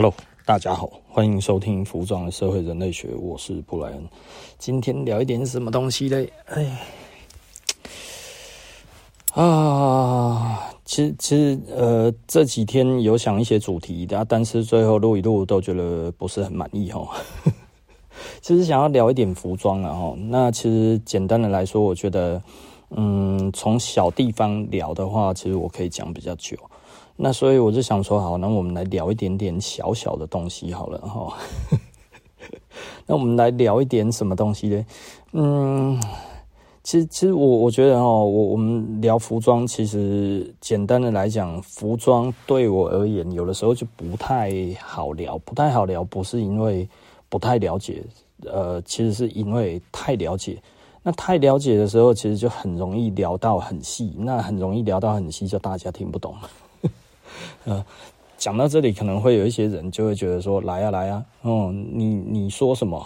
Hello，大家好，欢迎收听《服装的社会人类学》，我是布莱恩。今天聊一点什么东西嘞？哎，啊，其实其实呃，这几天有想一些主题的，但是最后录一录都觉得不是很满意哦。其实想要聊一点服装了哦。那其实简单的来说，我觉得，嗯，从小地方聊的话，其实我可以讲比较久。那所以我就想说，好，那我们来聊一点点小小的东西好了哈。那我们来聊一点什么东西呢？嗯，其实其实我我觉得哦，我我们聊服装，其实简单的来讲，服装对我而言，有的时候就不太好聊，不太好聊，不是因为不太了解，呃，其实是因为太了解。那太了解的时候，其实就很容易聊到很细，那很容易聊到很细，就大家听不懂。呃，讲到这里，可能会有一些人就会觉得说：“来啊，来啊，哦，你你说什么？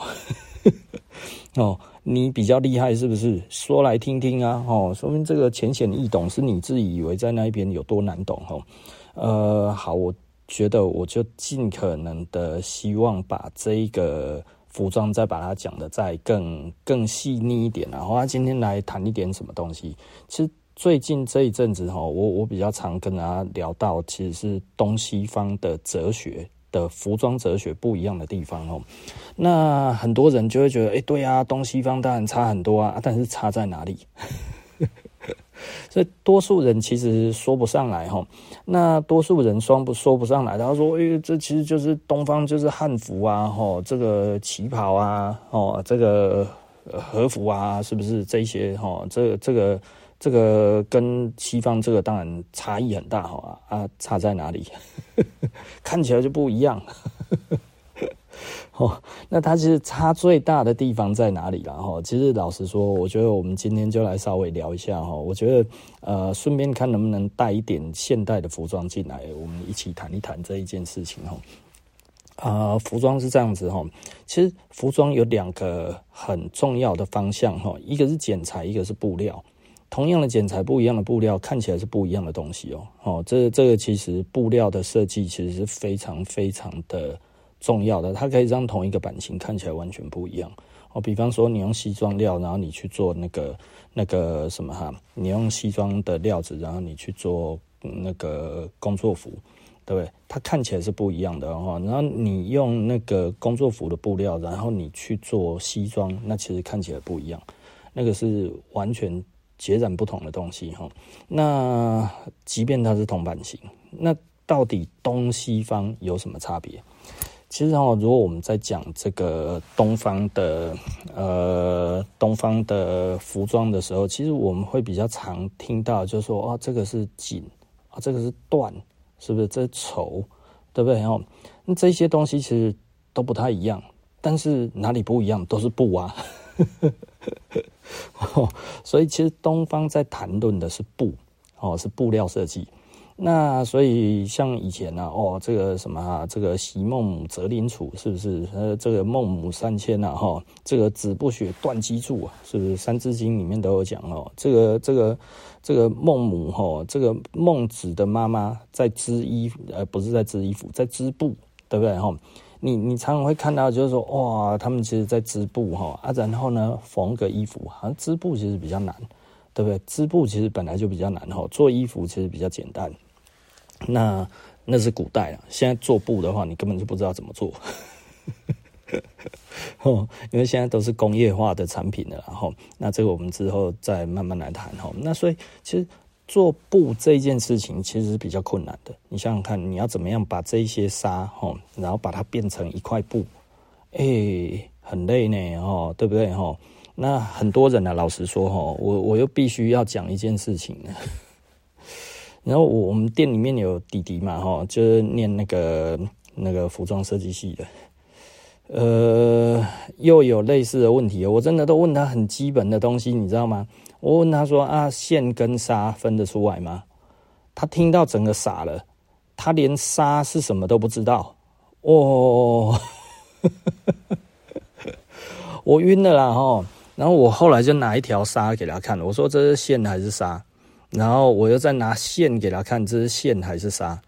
哦，你比较厉害是不是？说来听听啊！哦，说明这个浅显易懂，是你自己以为在那一边有多难懂哦。呃，好，我觉得我就尽可能的希望把这个服装再把它讲得再更更细腻一点，然后今天来谈一点什么东西，其实。最近这一阵子哈，我我比较常跟大家聊到，其实是东西方的哲学的服装哲学不一样的地方哦。那很多人就会觉得，哎，对啊，东西方当然差很多啊，但是差在哪里？所以多数人其实说不上来哈。那多数人说不说不上来，他说，哎，这其实就是东方就是汉服啊，吼，这个旗袍啊，哦，这个和服啊，是不是这些？哈，这这个。这个跟西方这个当然差异很大哈啊，差在哪里？看起来就不一样。哦，那它其实差最大的地方在哪里了哈？其实老实说，我觉得我们今天就来稍微聊一下哈。我觉得呃，顺便看能不能带一点现代的服装进来，我们一起谈一谈这一件事情哈。啊，服装是这样子哈，其实服装有两个很重要的方向哈，一个是剪裁，一个是布料。同样的剪裁，不一样的布料，看起来是不一样的东西哦。哦，这这个其实布料的设计其实是非常非常的重要的，它可以让同一个版型看起来完全不一样。哦，比方说你用西装料，然后你去做那个那个什么哈，你用西装的料子，然后你去做那个工作服，对不对？它看起来是不一样的哦。然后你用那个工作服的布料，然后你去做西装，那其实看起来不一样，那个是完全。截然不同的东西哈，那即便它是同版型，那到底东西方有什么差别？其实哈，如果我们在讲这个东方的呃东方的服装的时候，其实我们会比较常听到，就是说啊，这个是紧啊，这个是缎，是不是？这是绸，对不对？哦，那这些东西其实都不太一样，但是哪里不一样？都是布啊。哦，所以其实东方在谈论的是布，哦，是布料设计。那所以像以前呢，哦，这个什么啊，这个席梦母择邻处，是不是？呃，这个孟母三迁呐，哈，这个子不学断机杼啊，是不是？《三字经》里面都有讲哦，这个这个这个孟母哈，这个孟子的妈妈在织衣服，呃，不是在织衣服，在织布，对不对？哈。你你常常会看到，就是说，哇，他们其实在织布哈啊，然后呢，缝个衣服，好像织布其实比较难，对不对？织布其实本来就比较难哈，做衣服其实比较简单。那那是古代了，现在做布的话，你根本就不知道怎么做，哦，因为现在都是工业化的产品了，然后那这个我们之后再慢慢来谈哈。那所以其实。做布这件事情其实是比较困难的。你想想看，你要怎么样把这些纱哈，然后把它变成一块布，哎、很累呢，哈，对不对哈？那很多人呢、老实说哈，我我又必须要讲一件事情。然后我我们店里面有弟弟嘛，哈，就是念那个那个服装设计系的，呃，又有类似的问题，我真的都问他很基本的东西，你知道吗？我问他说：“啊，线跟沙分得出来吗？”他听到整个傻了，他连沙是什么都不知道。哦，我晕了啦！哈，然后我后来就拿一条纱给他看，我说：“这是线还是沙？”然后我又再拿线给他看，这是线还是沙？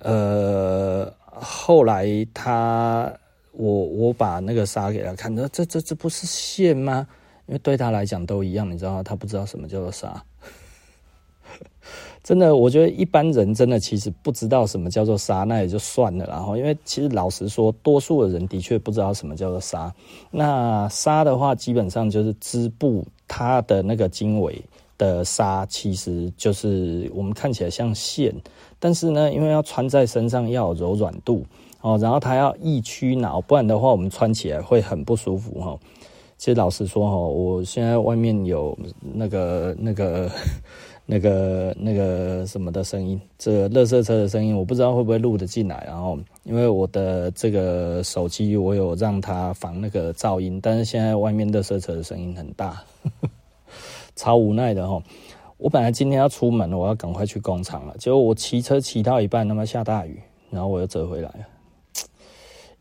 呃，后来他，我我把那个纱给他看，他说这这这不是线吗？因为对他来讲都一样，你知道，他不知道什么叫做纱。真的，我觉得一般人真的其实不知道什么叫做纱，那也就算了。然后，因为其实老实说，多数的人的确不知道什么叫做纱。那纱的话，基本上就是织布，它的那个经纬的纱，其实就是我们看起来像线，但是呢，因为要穿在身上要有柔软度哦，然后它要易屈挠，不然的话，我们穿起来会很不舒服哈。其实老实说哈，我现在外面有那个那个。那个那个什么的声音，这个垃圾车的声音，我不知道会不会录得进来。然后，因为我的这个手机，我有让它防那个噪音，但是现在外面垃圾车的声音很大，超无奈的哈。我本来今天要出门了，我要赶快去工厂了，结果我骑车骑到一半，他妈下大雨，然后我又折回来了。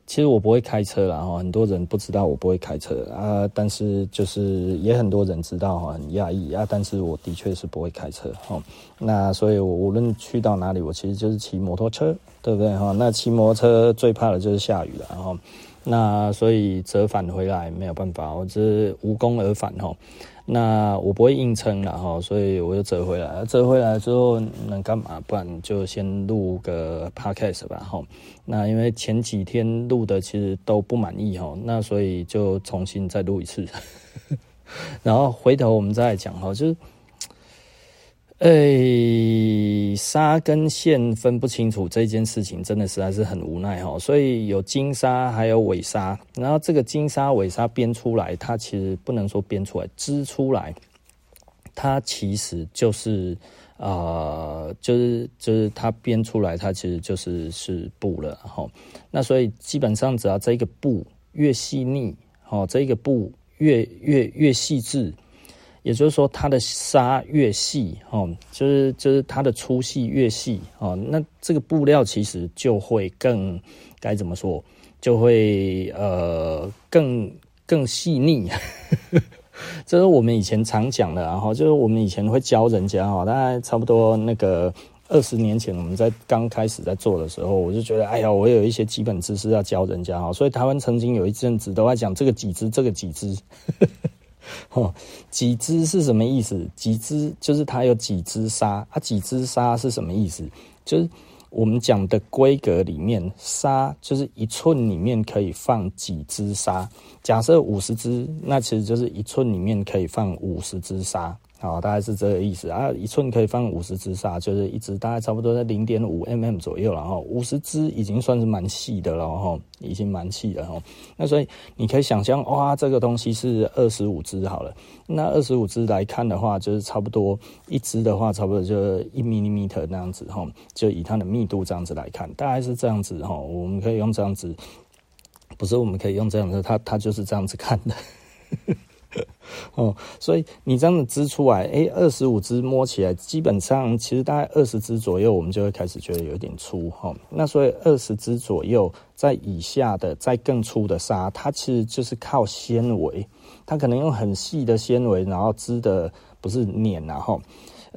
其实我不会开车啦，哈，很多人不知道我不会开车啊，但是就是也很多人知道哈，很讶异啊，但是我的确是不会开车哈，那所以我无论去到哪里，我其实就是骑摩托车，对不对哈？那骑摩托车最怕的就是下雨了，然后那所以折返回来没有办法，我这是无功而返哈。那我不会硬撑了哈，所以我就折回来。折回来之后能干嘛？不然就先录个 podcast 吧哈。那因为前几天录的其实都不满意哈，那所以就重新再录一次。然后回头我们再讲哈，就是。诶，纱跟线分不清楚这件事情，真的实在是很无奈哈。所以有金纱，还有尾纱。然后这个金纱、尾纱编出来，它其实不能说编出来，织出来，它其实就是啊、就是就是它编出来，它其实就是是布了哈。那所以基本上只要这个布越细腻，哦，这个布越越越细致。也就是说，它的纱越细，哦，就是就是它的粗细越细，哦，那这个布料其实就会更该怎么说，就会呃更更细腻。这是我们以前常讲的，然后就是我们以前会教人家，哈，大概差不多那个二十年前，我们在刚开始在做的时候，我就觉得，哎呀，我有一些基本知识要教人家，哈，所以台湾曾经有一阵子都在讲这个几支，这个几支。哦，几只是什么意思？几只就是它有几只沙啊？几只沙是什么意思？就是我们讲的规格里面，沙就是一寸里面可以放几只沙。假设五十只，那其实就是一寸里面可以放五十只沙。好，大概是这个意思啊。一寸可以放五十支纱，就是一支大概差不多在零点五 mm 左右，然后五十支已经算是蛮细的了哈，已经蛮细的哈。那所以你可以想象，哇，这个东西是二十五支好了。那二十五支来看的话，就是差不多一支的话，差不多就一 millimeter 那样子哈，就以它的密度这样子来看，大概是这样子哈。我们可以用这样子，不是我们可以用这样子，它它就是这样子看的。哦，所以你这样子织出来，哎，二十五支摸起来，基本上其实大概二十支左右，我们就会开始觉得有点粗哈。那所以二十支左右，在以下的，在更粗的纱，它其实就是靠纤维，它可能用很细的纤维，然后织的不是捻然后。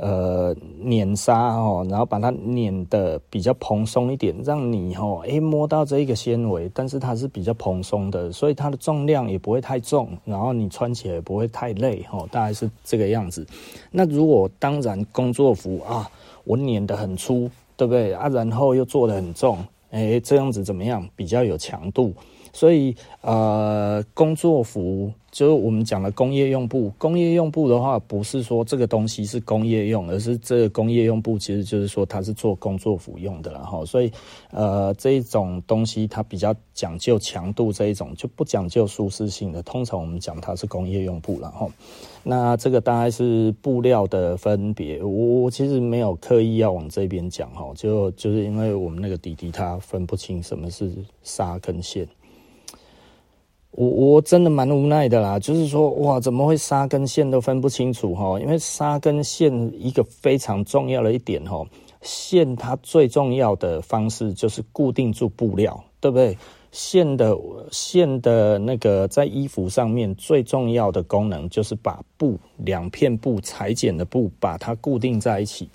呃，碾纱哦，然后把它碾得比较蓬松一点，让你哦，诶摸到这一个纤维，但是它是比较蓬松的，所以它的重量也不会太重，然后你穿起来也不会太累哦，大概是这个样子。那如果当然工作服啊，我碾得很粗，对不对啊？然后又做得很重，诶，这样子怎么样？比较有强度。所以，呃，工作服就是我们讲的工业用布。工业用布的话，不是说这个东西是工业用，而是这个工业用布其实就是说它是做工作服用的了哈。所以，呃，这一种东西它比较讲究强度，这一种就不讲究舒适性的。通常我们讲它是工业用布了哈。那这个大概是布料的分别。我我其实没有刻意要往这边讲哈，就就是因为我们那个弟弟他分不清什么是纱跟线。我我真的蛮无奈的啦，就是说哇，怎么会纱跟线都分不清楚哈？因为纱跟线一个非常重要的一点哈，线它最重要的方式就是固定住布料，对不对？线的线的那个在衣服上面最重要的功能就是把布两片布裁剪的布把它固定在一起。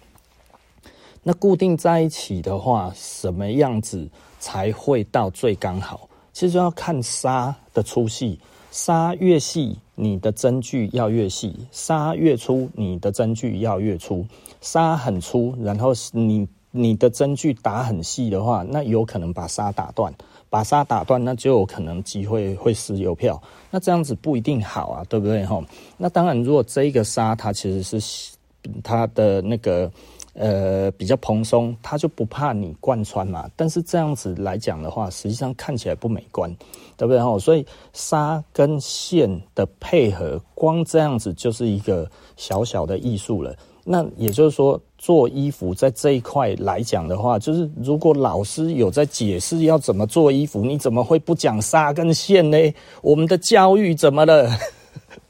那固定在一起的话，什么样子？才会到最刚好。其实要看沙的粗细，沙越细，你的针距要越细；沙越粗，你的针距要越粗。沙很粗，然后你你的针距打很细的话，那有可能把沙打断。把沙打断，那就有可能机会会失邮票。那这样子不一定好啊，对不对？哈，那当然，如果这一个沙它其实是它的那个。呃，比较蓬松，它就不怕你贯穿嘛。但是这样子来讲的话，实际上看起来不美观，对不对？哈，所以纱跟线的配合，光这样子就是一个小小的艺术了。那也就是说，做衣服在这一块来讲的话，就是如果老师有在解释要怎么做衣服，你怎么会不讲纱跟线呢？我们的教育怎么了？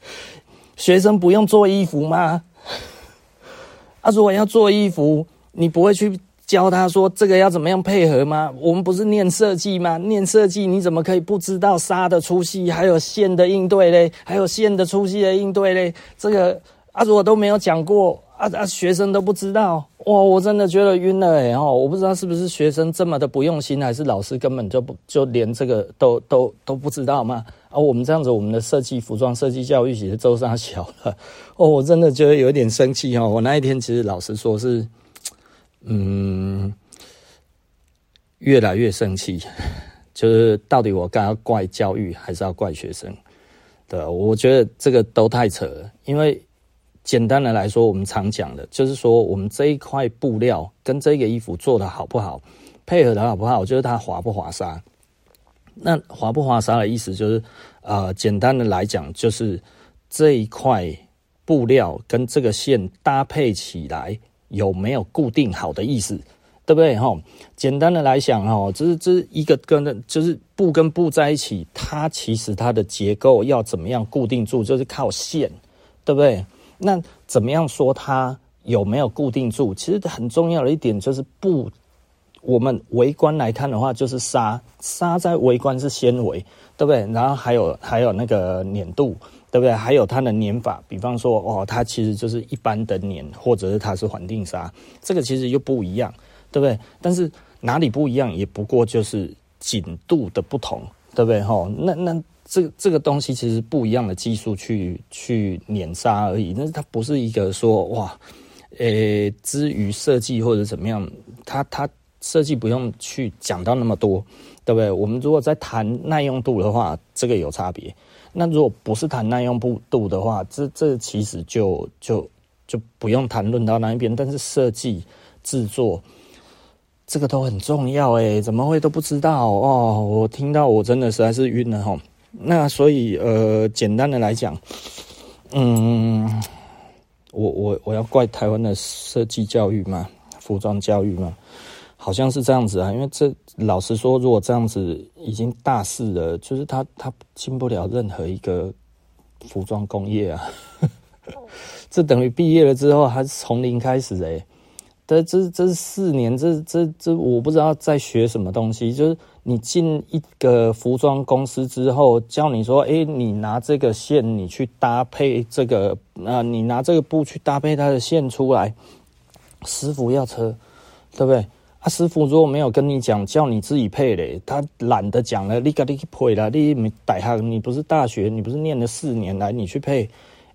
学生不用做衣服吗？他、啊、如果要做衣服，你不会去教他说这个要怎么样配合吗？我们不是念设计吗？念设计你怎么可以不知道纱的粗细，还有线的应对嘞？还有线的粗细的应对嘞？这个啊，如果都没有讲过啊啊，学生都不知道哇！我真的觉得晕了哎哦！我不知道是不是学生这么的不用心，还是老师根本就不就连这个都都都不知道吗？啊，我们这样子，我们的设计服装设计教育其实周三小了 哦，我真的觉得有点生气哦。我那一天其实老实说是，嗯，越来越生气，就是到底我该要怪教育还是要怪学生？对，我觉得这个都太扯了。因为简单的来说，我们常讲的就是说，我们这一块布料跟这个衣服做的好不好，配合的好不好，就是它滑不滑沙。那滑不滑沙的意思就是，呃，简单的来讲，就是这一块布料跟这个线搭配起来有没有固定好的意思，对不对？哈，简单的来讲，哈，就是这一个跟就是布跟布在一起，它其实它的结构要怎么样固定住，就是靠线，对不对？那怎么样说它有没有固定住？其实很重要的一点就是布。我们围观来看的话，就是纱，纱在围观是纤维，对不对？然后还有还有那个粘度，对不对？还有它的粘法，比方说哦，它其实就是一般的粘，或者是它是环定纱，这个其实又不一样，对不对？但是哪里不一样，也不过就是紧度的不同，对不对？哈，那那这这个东西其实不一样的技术去去碾纱而已，那它不是一个说哇，诶，至于设计或者怎么样，它它。设计不用去讲到那么多，对不对？我们如果在谈耐用度的话，这个有差别。那如果不是谈耐用度的话，这这其实就就就不用谈论到那一边。但是设计制作这个都很重要诶，怎么会都不知道哦？我听到我真的实在是晕了哈。那所以呃，简单的来讲，嗯，我我我要怪台湾的设计教育吗？服装教育吗？好像是这样子啊，因为这老实说，如果这样子已经大四了，就是他他进不了任何一个服装工业啊，这等于毕业了之后还是从零开始哎，这这这四年，这这这我不知道在学什么东西。就是你进一个服装公司之后，教你说，哎，你拿这个线，你去搭配这个，啊，你拿这个布去搭配它的线出来，师傅要车，对不对？他、啊、师傅如果没有跟你讲，叫你自己配嘞，他懒得讲了。你赶紧去配了，你没带他，你不是大学，你不是念了四年来，你去配，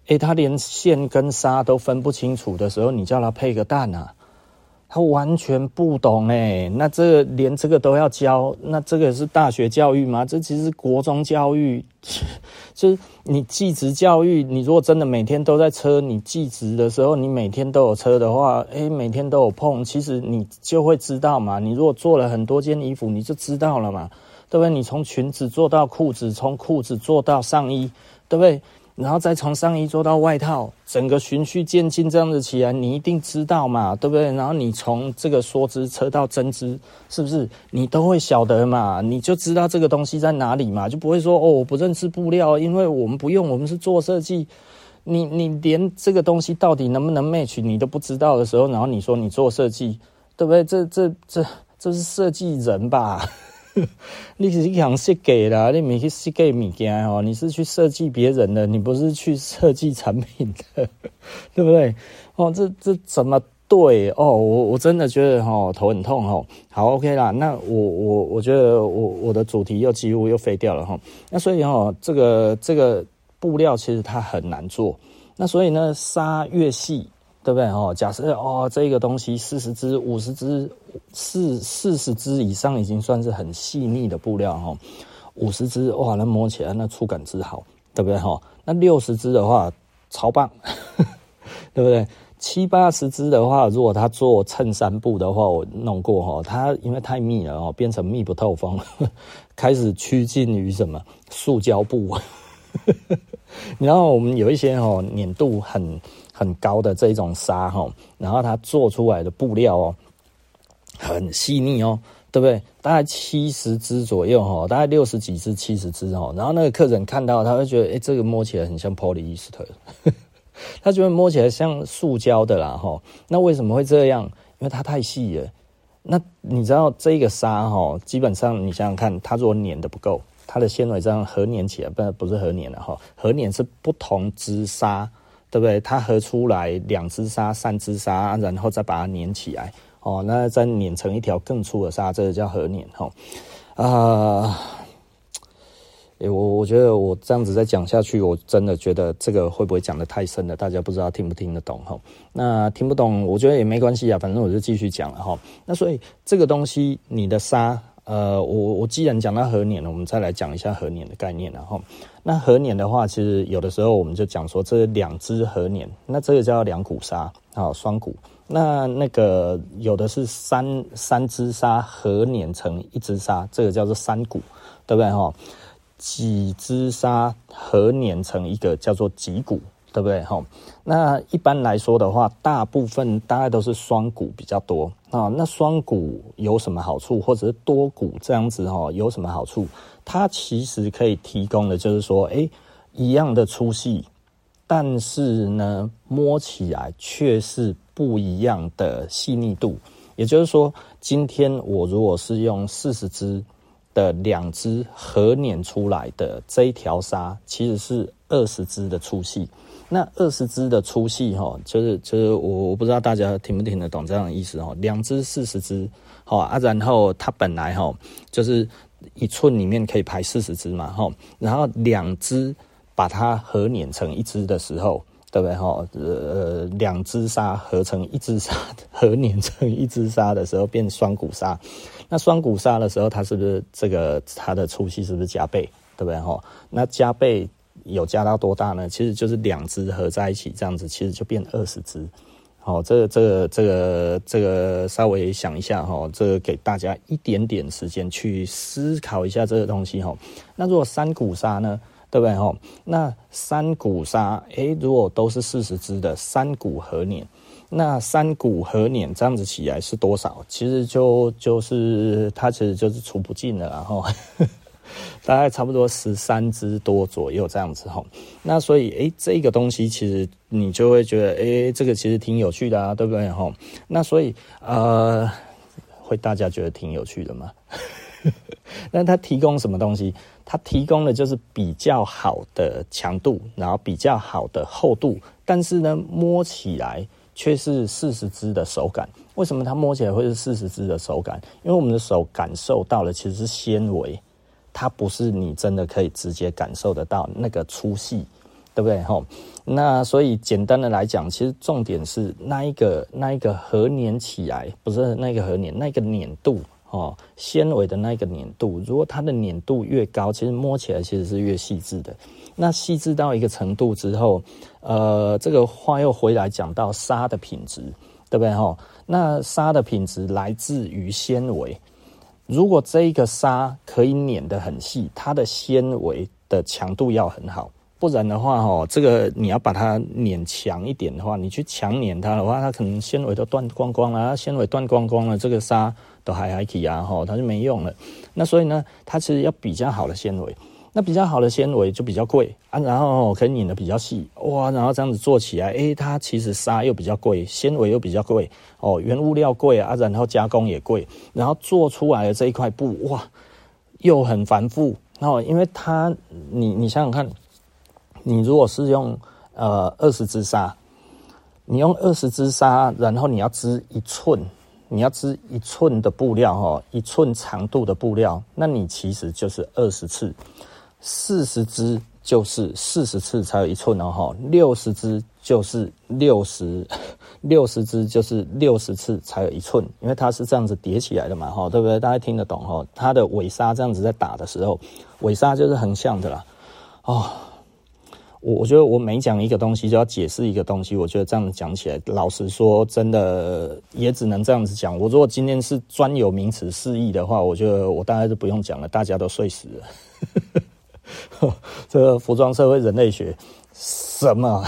诶、他连线跟纱都分不清楚的时候，你叫他配个蛋啊？他完全不懂诶，那这个连这个都要教，那这个是大学教育吗？这其实国中教育，就是你技职教育。你如果真的每天都在车，你技职的时候，你每天都有车的话，诶，每天都有碰，其实你就会知道嘛。你如果做了很多件衣服，你就知道了嘛，对不对？你从裙子做到裤子，从裤子做到上衣，对不对？然后再从上衣做到外套，整个循序渐进这样子起来，你一定知道嘛，对不对？然后你从这个梭织车到针织，是不是你都会晓得嘛？你就知道这个东西在哪里嘛，就不会说哦，我不认识布料，因为我们不用，我们是做设计。你你连这个东西到底能不能 match 你都不知道的时候，然后你说你做设计，对不对？这这这这是设计人吧？你是想设计啦，你没去设计物件哦，你是去设计别人的，你不是去设计产品的，对不对？哦，这这怎么对哦，我我真的觉得哈头很痛哈。好，OK 啦，那我我我觉得我我的主题又几乎又废掉了哈。那所以哈，这个这个布料其实它很难做。那所以呢，纱越细，对不对哦？假设哦，这个东西四十支、五十支、四四十支以上已经算是很细腻的布料哈。五十支哇，那摸起来那触感之好，对不对哈？那六十支的话超棒，对不对？七八十支的话，如果他做衬衫布的话，我弄过哈，它因为太密了哦，变成密不透风，开始趋近于什么塑胶布。然后我们有一些哈粘度很很高的这种纱哈，然后它做出来的布料哦很细腻哦，对不对？大概七十支左右哈，大概六十几支、七十支哦。然后那个客人看到，他会觉得，哎，这个摸起来很像 polyester。它就会摸起来像塑胶的啦，哈。那为什么会这样？因为它太细了。那你知道这个纱哈，基本上你想想看，它如果粘的不够，它的纤维这样合粘起来，不不是合粘了哈，合粘是不同支纱，对不对？它合出来两支沙、三支沙，然后再把它粘起来，哦，那再粘成一条更粗的沙，这个叫合粘，哈啊。哎、我我觉得我这样子再讲下去，我真的觉得这个会不会讲得太深了？大家不知道听不听得懂哈？那听不懂，我觉得也没关系啊，反正我就继续讲了哈。那所以这个东西，你的沙，呃，我我既然讲到合粘了，我们再来讲一下合粘的概念了哈。那合粘的话，其实有的时候我们就讲说，这两只合粘，那这个叫两股纱，好双股。那那个有的是三三只纱合粘成一只纱，这个叫做三股，对不对哈？几只纱合粘成一个叫做几股，对不对？哈，那一般来说的话，大部分大概都是双股比较多啊。那双股有什么好处，或者是多股这样子哈，有什么好处？它其实可以提供的就是说，哎，一样的粗细，但是呢，摸起来却是不一样的细腻度。也就是说，今天我如果是用四十支。的两支合捻出来的这一条纱，其实是二十支的粗细。那二十支的粗细，哈，就是就是我我不知道大家听不听得懂这样的意思哈。两支四十支，好啊，然后它本来哈就是一寸里面可以排四十支嘛，哈，然后两支把它合捻成一支的时候。对不对哈？呃，两只沙合成一只沙，合捻成一只沙的时候变双股沙。那双股沙的时候，它是不是这个它的粗细是不是加倍？对不对哈？那加倍有加到多大呢？其实就是两只合在一起这样子，其实就变二十只。好，这个这个这个这个稍微想一下哈，这个给大家一点点时间去思考一下这个东西哈。那如果三股纱呢？对不对哈？那三股纱，诶，如果都是四十只的三股合粘，那三股合粘这样子起来是多少？其实就就是它其实就是除不尽了，然后大概差不多十三支多左右这样子哈。那所以诶，这个东西其实你就会觉得诶，这个其实挺有趣的啊，对不对哈？那所以呃，会大家觉得挺有趣的吗？那它提供什么东西？它提供的就是比较好的强度，然后比较好的厚度，但是呢，摸起来却是四十支的手感。为什么它摸起来会是四十支的手感？因为我们的手感受到的其实是纤维，它不是你真的可以直接感受得到那个粗细，对不对？吼，那所以简单的来讲，其实重点是那一个那一个合粘起来，不是那个合粘，那个粘度。哦，纤维的那个粘度，如果它的粘度越高，其实摸起来其实是越细致的。那细致到一个程度之后，呃，这个话又回来讲到纱的品质，对不对？哈，那纱的品质来自于纤维。如果这一个纱可以碾得很细，它的纤维的强度要很好。不然的话，哈，这个你要把它碾强一点的话，你去强碾它的话，它可能纤维都断光光了，纤维断光光了，这个纱都还还可以啊，哈，它就没用了。那所以呢，它其实要比较好的纤维，那比较好的纤维就比较贵啊，然后可以拧得比较细，哇，然后这样子做起来，诶，它其实纱又比较贵，纤维又比较贵，哦，原物料贵啊，然后加工也贵，然后做出来的这一块布，哇，又很繁复，然后因为它，你你想想看。你如果是用呃二十支纱，你用二十支纱，然后你要织一寸，你要织一寸的布料哈，一寸长度的布料，那你其实就是二十次，四十支就是四十次才有一寸哦哈，六十支就是六十六十支就是六十次才有一寸，因为它是这样子叠起来的嘛哈，对不对？大家听得懂哈？它的尾纱这样子在打的时候，尾纱就是横向的啦，哦。我我觉得我每讲一个东西就要解释一个东西，我觉得这样子讲起来，老实说，真的也只能这样子讲。我如果今天是专有名词释义的话，我觉得我大概就不用讲了，大家都睡死了。这个服装社会人类学什么？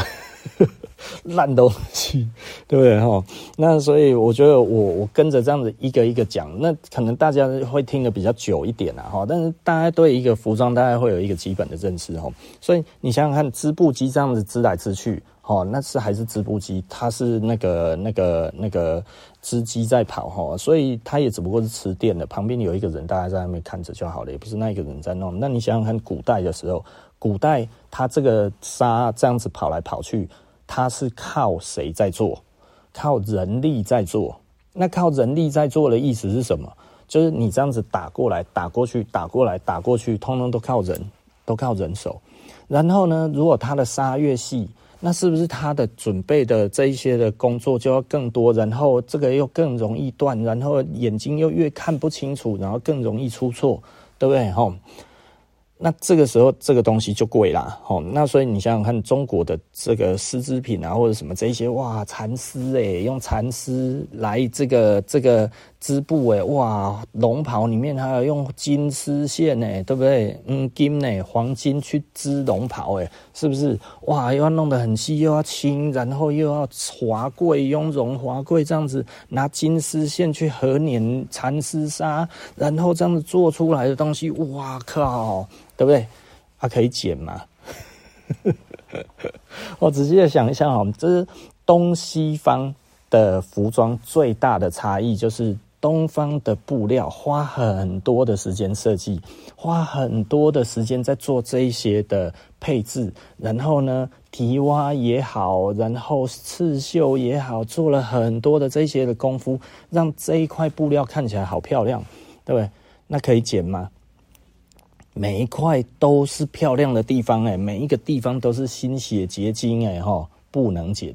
烂东西，对不对哈？那所以我觉得我我跟着这样子一个一个讲，那可能大家会听得比较久一点啊哈。但是大家对一个服装大概会有一个基本的认识哈。所以你想想看，织布机这样子织来织去，哈，那是还是织布机，它是那个那个那个织机在跑哈，所以它也只不过是吃电的，旁边有一个人大家在那边看着就好了，也不是那一个人在弄。那你想想看，古代的时候，古代它这个纱这样子跑来跑去。它是靠谁在做？靠人力在做。那靠人力在做的意思是什么？就是你这样子打过来、打过去、打过来、打过去，通通都靠人，都靠人手。然后呢，如果它的纱越细，那是不是它的准备的这一些的工作就要更多？然后这个又更容易断，然后眼睛又越看不清楚，然后更容易出错，对不对？吼。那这个时候，这个东西就贵啦，吼。那所以你想想看，中国的这个丝织品啊，或者什么这些，哇，蚕丝诶，用蚕丝来这个这个织布诶，哇，龙袍里面还有用金丝线诶，对不对？嗯，金诶，黄金去织龙袍诶，是不是？哇，又要弄得很细，又要轻，然后又要华贵、雍容华贵，这样子拿金丝线去合捻蚕丝纱，然后这样子做出来的东西，哇靠！对不对？它、啊、可以剪吗？我仔细的想一想，这是东西方的服装最大的差异，就是东方的布料花很多的时间设计，花很多的时间在做这一些的配置，然后呢，提挖也好，然后刺绣也好，做了很多的这些的功夫，让这一块布料看起来好漂亮，对不对？那可以剪吗？每一块都是漂亮的地方哎，每一个地方都是心血结晶哎哈，不能剪，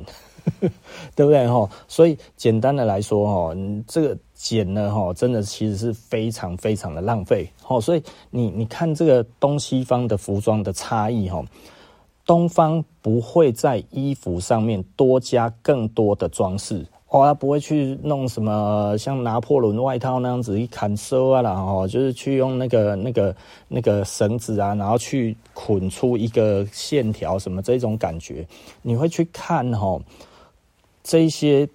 对不对哈？所以简单的来说哈，这个剪呢哈，真的其实是非常非常的浪费哈。所以你你看这个东西方的服装的差异哈，东方不会在衣服上面多加更多的装饰。哦，他不会去弄什么像拿破仑外套那样子一砍收啊，然后就是去用那个那个那个绳子啊，然后去捆出一个线条什么这种感觉，你会去看哈这些。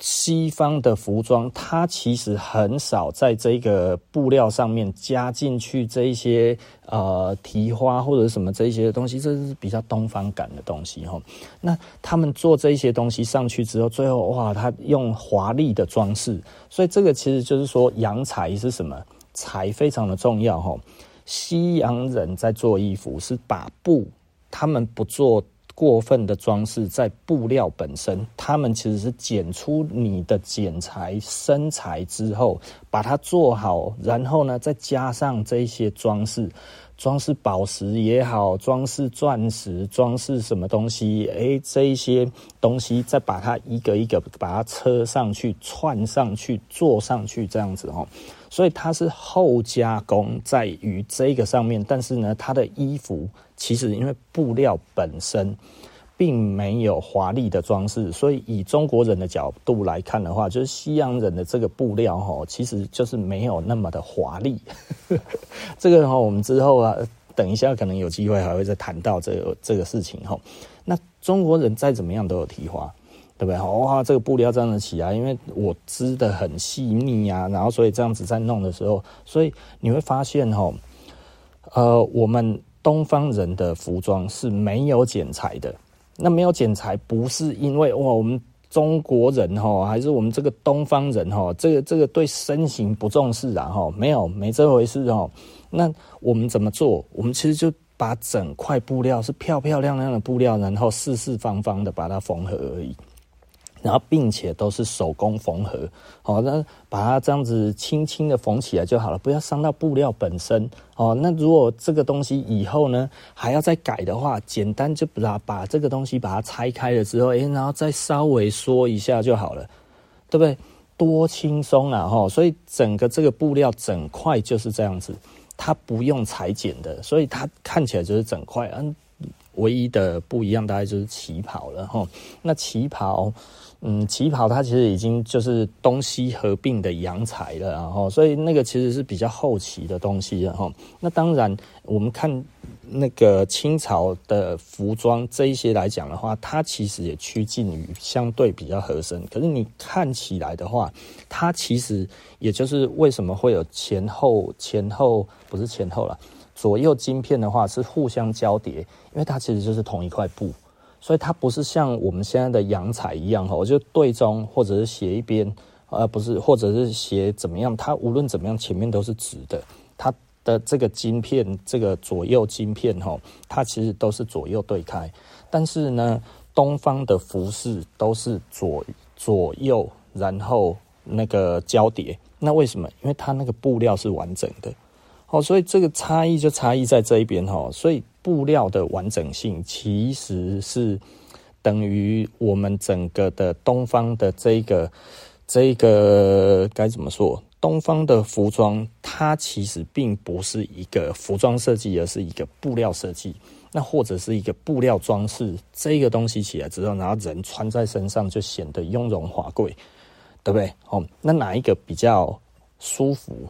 西方的服装，它其实很少在这个布料上面加进去这一些呃提花或者什么这一些东西，这是比较东方感的东西哈。那他们做这些东西上去之后，最后哇，他用华丽的装饰，所以这个其实就是说洋裁是什么？裁非常的重要哈。西洋人在做衣服是把布，他们不做。过分的装饰在布料本身，他们其实是剪出你的剪裁身材之后，把它做好，然后呢，再加上这些装饰，装饰宝石也好，装饰钻石，装饰什么东西，哎，这一些东西再把它一个一个把它车上去，串上去，做上去，这样子哦。所以它是后加工在于这个上面，但是呢，它的衣服。其实，因为布料本身并没有华丽的装饰，所以以中国人的角度来看的话，就是西洋人的这个布料哈，其实就是没有那么的华丽。这个哈，我们之后啊，等一下可能有机会还会再谈到这个这个事情哈。那中国人再怎么样都有提花，对不对？哇，这个布料这样子起来，因为我织的很细腻啊，然后所以这样子在弄的时候，所以你会发现哈，呃，我们。东方人的服装是没有剪裁的，那没有剪裁不是因为哇，我们中国人哈，还是我们这个东方人哈，这个这个对身形不重视啊哈，没有没这回事哦。那我们怎么做？我们其实就把整块布料是漂漂亮亮的布料，然后四四方方的把它缝合而已。然后并且都是手工缝合，好，那把它这样子轻轻的缝起来就好了，不要伤到布料本身。哦，那如果这个东西以后呢还要再改的话，简单就把把这个东西把它拆开了之后，诶，然后再稍微缩一下就好了，对不对？多轻松啊！哈，所以整个这个布料整块就是这样子，它不用裁剪的，所以它看起来就是整块。嗯，唯一的不一样大概就是旗袍了哈。那旗袍。嗯，旗袍它其实已经就是东西合并的洋裁了，然后所以那个其实是比较后期的东西了哈。那当然，我们看那个清朝的服装这一些来讲的话，它其实也趋近于相对比较合身。可是你看起来的话，它其实也就是为什么会有前后前后不是前后了，左右晶片的话是互相交叠，因为它其实就是同一块布。所以它不是像我们现在的洋彩一样哈，我就对中或者是斜一边，而不是或者是斜怎么样，它无论怎么样前面都是直的。它的这个晶片，这个左右晶片哈，它其实都是左右对开。但是呢，东方的服饰都是左左右，然后那个交叠。那为什么？因为它那个布料是完整的。哦，所以这个差异就差异在这一边哈，所以。布料的完整性其实是等于我们整个的东方的这个这个该怎么说？东方的服装它其实并不是一个服装设计，而是一个布料设计。那或者是一个布料装饰，这个东西起来之后，然后人穿在身上就显得雍容华贵，对不对？哦，那哪一个比较舒服？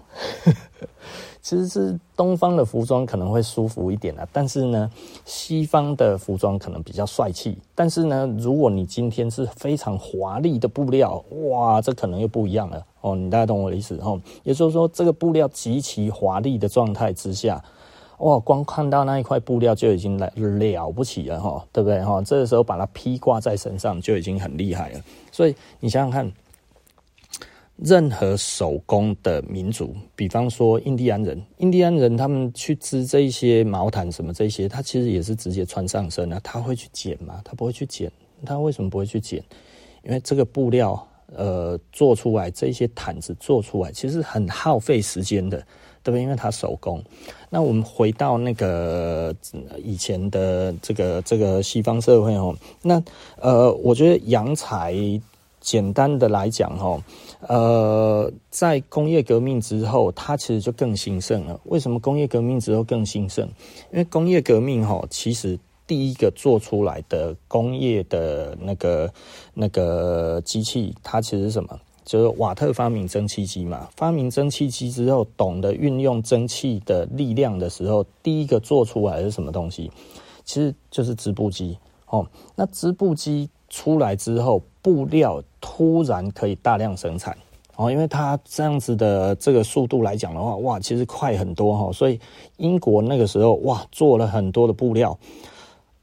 其实是东方的服装可能会舒服一点啊，但是呢，西方的服装可能比较帅气。但是呢，如果你今天是非常华丽的布料，哇，这可能又不一样了哦。你大家懂我的意思哦？也就是说，这个布料极其华丽的状态之下，哇，光看到那一块布料就已经来了不起了哈，对不对哈？这个时候把它披挂在身上就已经很厉害了。所以你想想看。任何手工的民族，比方说印第安人，印第安人他们去织这些毛毯什么这些，他其实也是直接穿上身啊。他会去剪吗？他不会去剪。他为什么不会去剪？因为这个布料，呃，做出来这些毯子做出来，其实很耗费时间的，对不对？因为它手工。那我们回到那个以前的这个这个西方社会哦，那呃，我觉得洋裁。简单的来讲，哈，呃，在工业革命之后，它其实就更兴盛了。为什么工业革命之后更兴盛？因为工业革命，哈，其实第一个做出来的工业的那个那个机器，它其实是什么？就是瓦特发明蒸汽机嘛。发明蒸汽机之后，懂得运用蒸汽的力量的时候，第一个做出来是什么东西？其实就是织布机。哦，那织布机。出来之后，布料突然可以大量生产哦，因为它这样子的这个速度来讲的话，哇，其实快很多哈。所以英国那个时候哇，做了很多的布料。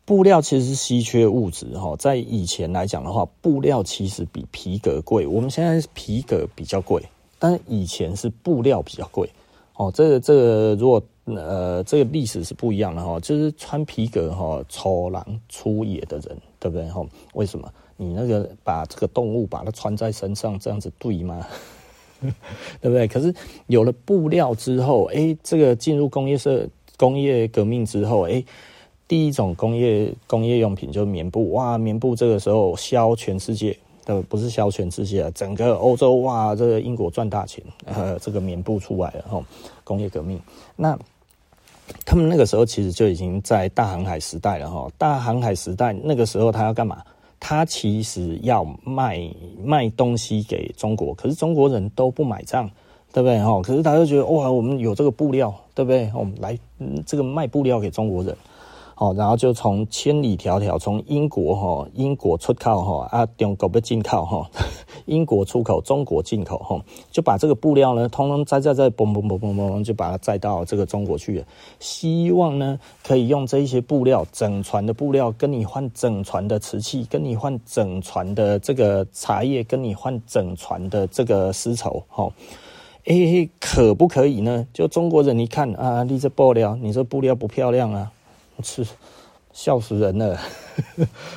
布料其实是稀缺物质哈，在以前来讲的话，布料其实比皮革贵。我们现在皮革比较贵，但是以前是布料比较贵哦。这个这个如果呃这个历史是不一样的哈，就是穿皮革哈，粗狼粗野的人。对不对？吼，为什么你那个把这个动物把它穿在身上这样子对吗？对不对？可是有了布料之后，哎，这个进入工业社工业革命之后，哎，第一种工业工业用品就是棉布，哇，棉布这个时候销全世界，呃，不是销全世界，整个欧洲，哇，这个英国赚大钱，呃，这个棉布出来了，哈，工业革命那。他们那个时候其实就已经在大航海时代了哈，大航海时代那个时候他要干嘛？他其实要卖卖东西给中国，可是中国人都不买账，对不对哈？可是他就觉得哇，我们有这个布料，对不对？我们来这个卖布料给中国人。哦，然后就从千里迢迢从英国哈，英国出口哈啊，中国不进口哈，英国出口，中国进口哈，就把这个布料呢，通通载载载，嘣嘣嘣嘣嘣，就把它载到这个中国去了。希望呢，可以用这一些布料，整船的布料，跟你换整船的瓷器，跟你换整船的这个茶叶，跟你换整船的这个丝绸，哈，哎，可不可以呢？就中国人一看啊，你这布料，你这布料不漂亮啊。是 笑死人了！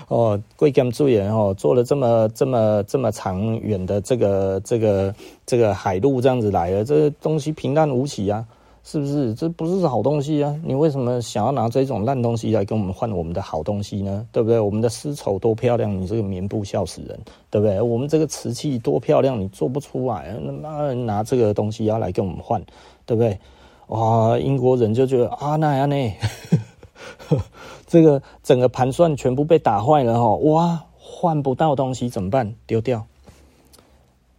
哦，贵甘注言哦，做了这么这么这么长远的这个这个这个海路这样子来了，这东西平淡无奇啊，是不是？这不是好东西啊！你为什么想要拿这种烂东西来跟我们换我们的好东西呢？对不对？我们的丝绸多漂亮，你这个棉布笑死人，对不对？我们这个瓷器多漂亮，你做不出来，那妈拿这个东西要来跟我们换，对不对？哇，英国人就觉得啊，那样呢？这个整个盘算全部被打坏了哈！哇，换不到东西怎么办？丢掉。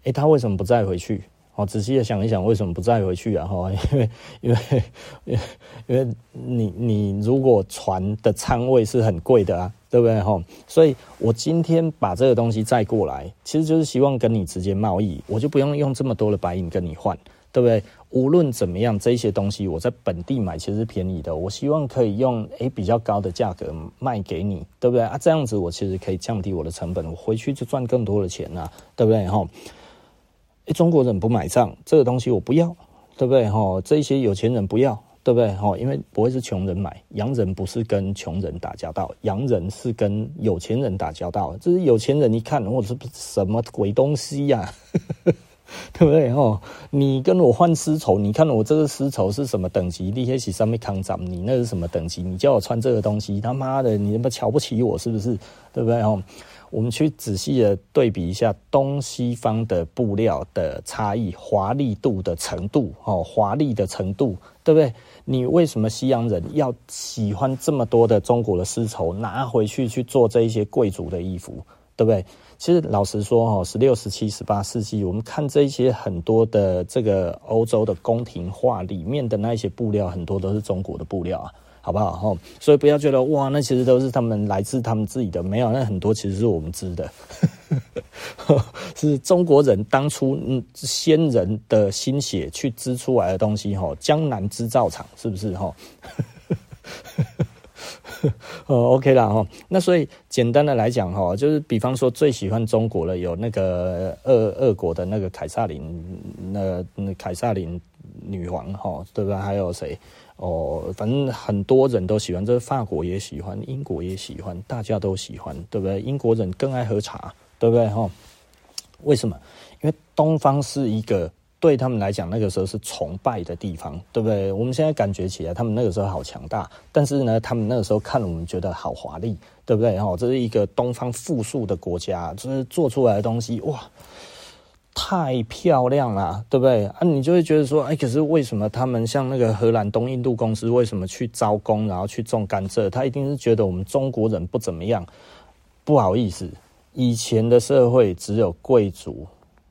诶，他为什么不再回去？哦，仔细的想一想，为什么不再回去啊？哈，因为因为因为因为你你如果船的仓位是很贵的啊，对不对？哈，所以我今天把这个东西载过来，其实就是希望跟你直接贸易，我就不用用这么多的白银跟你换。对不对？无论怎么样，这些东西我在本地买其实便宜的。我希望可以用诶比较高的价格卖给你，对不对啊？这样子我其实可以降低我的成本，我回去就赚更多的钱呐，对不对？哈，诶，中国人不买账，这个东西我不要，对不对？哈，这些有钱人不要，对不对？哈，因为不会是穷人买，洋人不是跟穷人打交道，洋人是跟有钱人打交道。这是有钱人一看，我这什么鬼东西呀？对不对哦？你跟我换丝绸，你看我这个丝绸是什么等级？你那是上面扛，你那是什么等级？你叫我穿这个东西，他妈的，你他妈瞧不起我是不是？对不对哦？我们去仔细的对比一下东西方的布料的差异，华丽度的程度哦，华丽的程度，对不对？你为什么西洋人要喜欢这么多的中国的丝绸，拿回去去做这一些贵族的衣服，对不对？其实老实说哈，十六、十七、十八世纪，我们看这些很多的这个欧洲的宫廷画里面的那一些布料，很多都是中国的布料啊，好不好哈？所以不要觉得哇，那其实都是他们来自他们自己的，没有，那很多其实是我们织的，是中国人当初先人的心血去织出来的东西哈，江南织造厂是不是哈？哦，OK 啦哈，那所以简单的来讲哈，就是比方说最喜欢中国的有那个俄俄国的那个凯萨琳，那凯萨琳女皇哈，对不对？还有谁？哦，反正很多人都喜欢，这个法国也喜欢，英国也喜欢，大家都喜欢，对不对？英国人更爱喝茶，对不对？哈，为什么？因为东方是一个。对他们来讲，那个时候是崇拜的地方，对不对？我们现在感觉起来，他们那个时候好强大，但是呢，他们那个时候看我们觉得好华丽，对不对？哈，这是一个东方富庶的国家，就是做出来的东西，哇，太漂亮了，对不对？啊，你就会觉得说，哎，可是为什么他们像那个荷兰东印度公司，为什么去招工，然后去种甘蔗？他一定是觉得我们中国人不怎么样。不好意思，以前的社会只有贵族，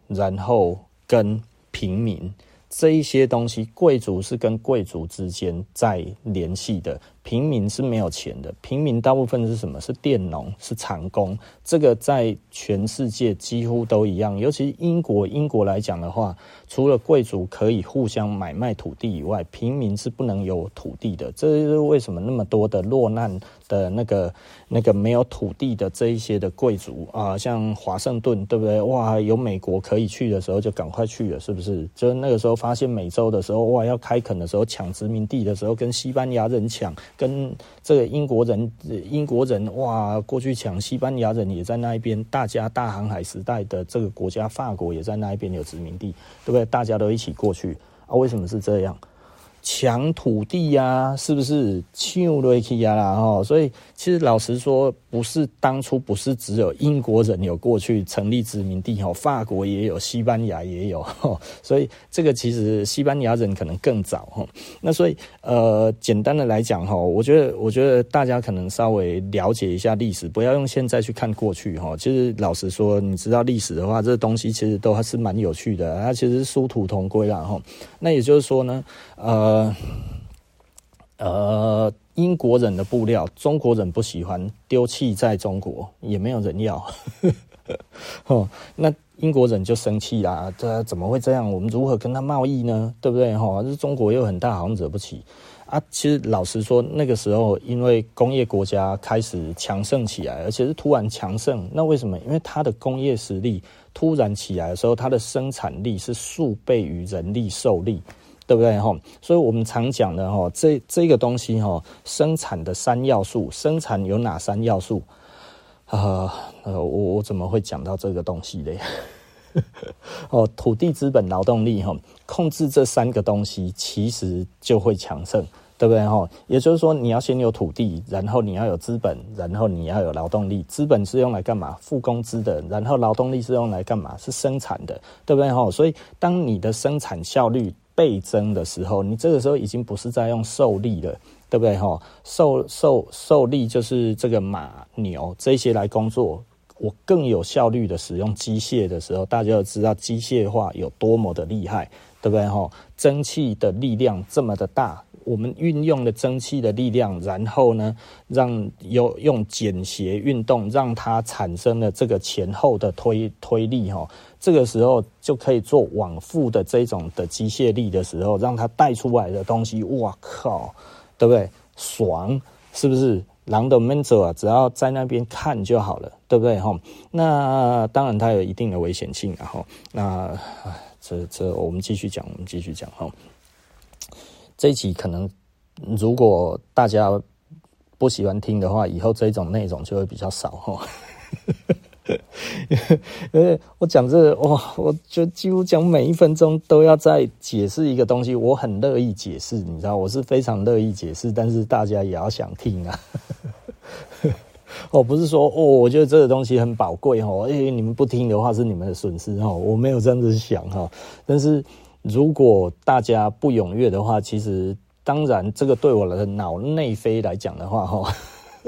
然后跟平民这一些东西，贵族是跟贵族之间在联系的。平民是没有钱的，平民大部分是什么？是佃农，是长工。这个在全世界几乎都一样，尤其英国，英国来讲的话，除了贵族可以互相买卖土地以外，平民是不能有土地的。这就是为什么那么多的落难的那个那个没有土地的这一些的贵族啊，像华盛顿，对不对？哇，有美国可以去的时候就赶快去了，是不是？就是那个时候发现美洲的时候，哇，要开垦的时候抢殖民地的时候，跟西班牙人抢。跟这个英国人，英国人哇，过去抢西班牙人也在那一边，大家大航海时代的这个国家法国也在那一边有殖民地，对不对？大家都一起过去啊？为什么是这样？抢土地呀、是不是？抢瑞奇呀啦哈！所以其实老实说，不是当初不是只有英国人有过去成立殖民地哈，法国也有，西班牙也有。所以这个其实西班牙人可能更早哈。那所以呃，简单的来讲哈，我觉得我觉得大家可能稍微了解一下历史，不要用现在去看过去哈。其实老实说，你知道历史的话，这东西其实都还是蛮有趣的，它其实殊途同归啦哈。那也就是说呢，呃，呃，英国人的布料，中国人不喜欢，丢弃在中国也没有人要。哦，那英国人就生气啦，这怎么会这样？我们如何跟他贸易呢？对不对？哈，这中国又很大，好像惹不起啊。其实老实说，那个时候因为工业国家开始强盛起来，而且是突然强盛，那为什么？因为它的工业实力突然起来的时候，它的生产力是数倍于人力兽力。对不对哈？所以我们常讲的哈，这这个东西哈，生产的三要素，生产有哪三要素？啊呃，我我怎么会讲到这个东西嘞？哦，土地、资本、劳动力哈，控制这三个东西，其实就会强盛。对不对哈？也就是说，你要先有土地，然后你要有资本，然后你要有劳动力。资本是用来干嘛？付工资的。然后劳动力是用来干嘛？是生产的，对不对哈？所以，当你的生产效率倍增的时候，你这个时候已经不是在用受力了，对不对哈？受受受力就是这个马、牛这些来工作。我更有效率的使用机械的时候，大家要知道机械化有多么的厉害，对不对哈？蒸汽的力量这么的大。我们运用了蒸汽的力量，然后呢，让有用简谐运动，让它产生了这个前后的推推力哈。这个时候就可以做往复的这种的机械力的时候，让它带出来的东西，哇靠，对不对？爽，是不是？狼的 mentor 啊，只要在那边看就好了，对不对哈？那当然它有一定的危险性，然后那这这我们继续讲，我们继续讲哈。这一集可能，如果大家不喜欢听的话，以后这种内容就会比较少哈。因为我讲这个，哇，我就几乎讲每一分钟都要再解释一个东西，我很乐意解释，你知道，我是非常乐意解释，但是大家也要想听啊。我 不是说哦，我觉得这个东西很宝贵哈，哎，你们不听的话是你们的损失哈，我没有这样子想哈，但是。如果大家不踊跃的话，其实当然这个对我的脑内啡来讲的话，哈，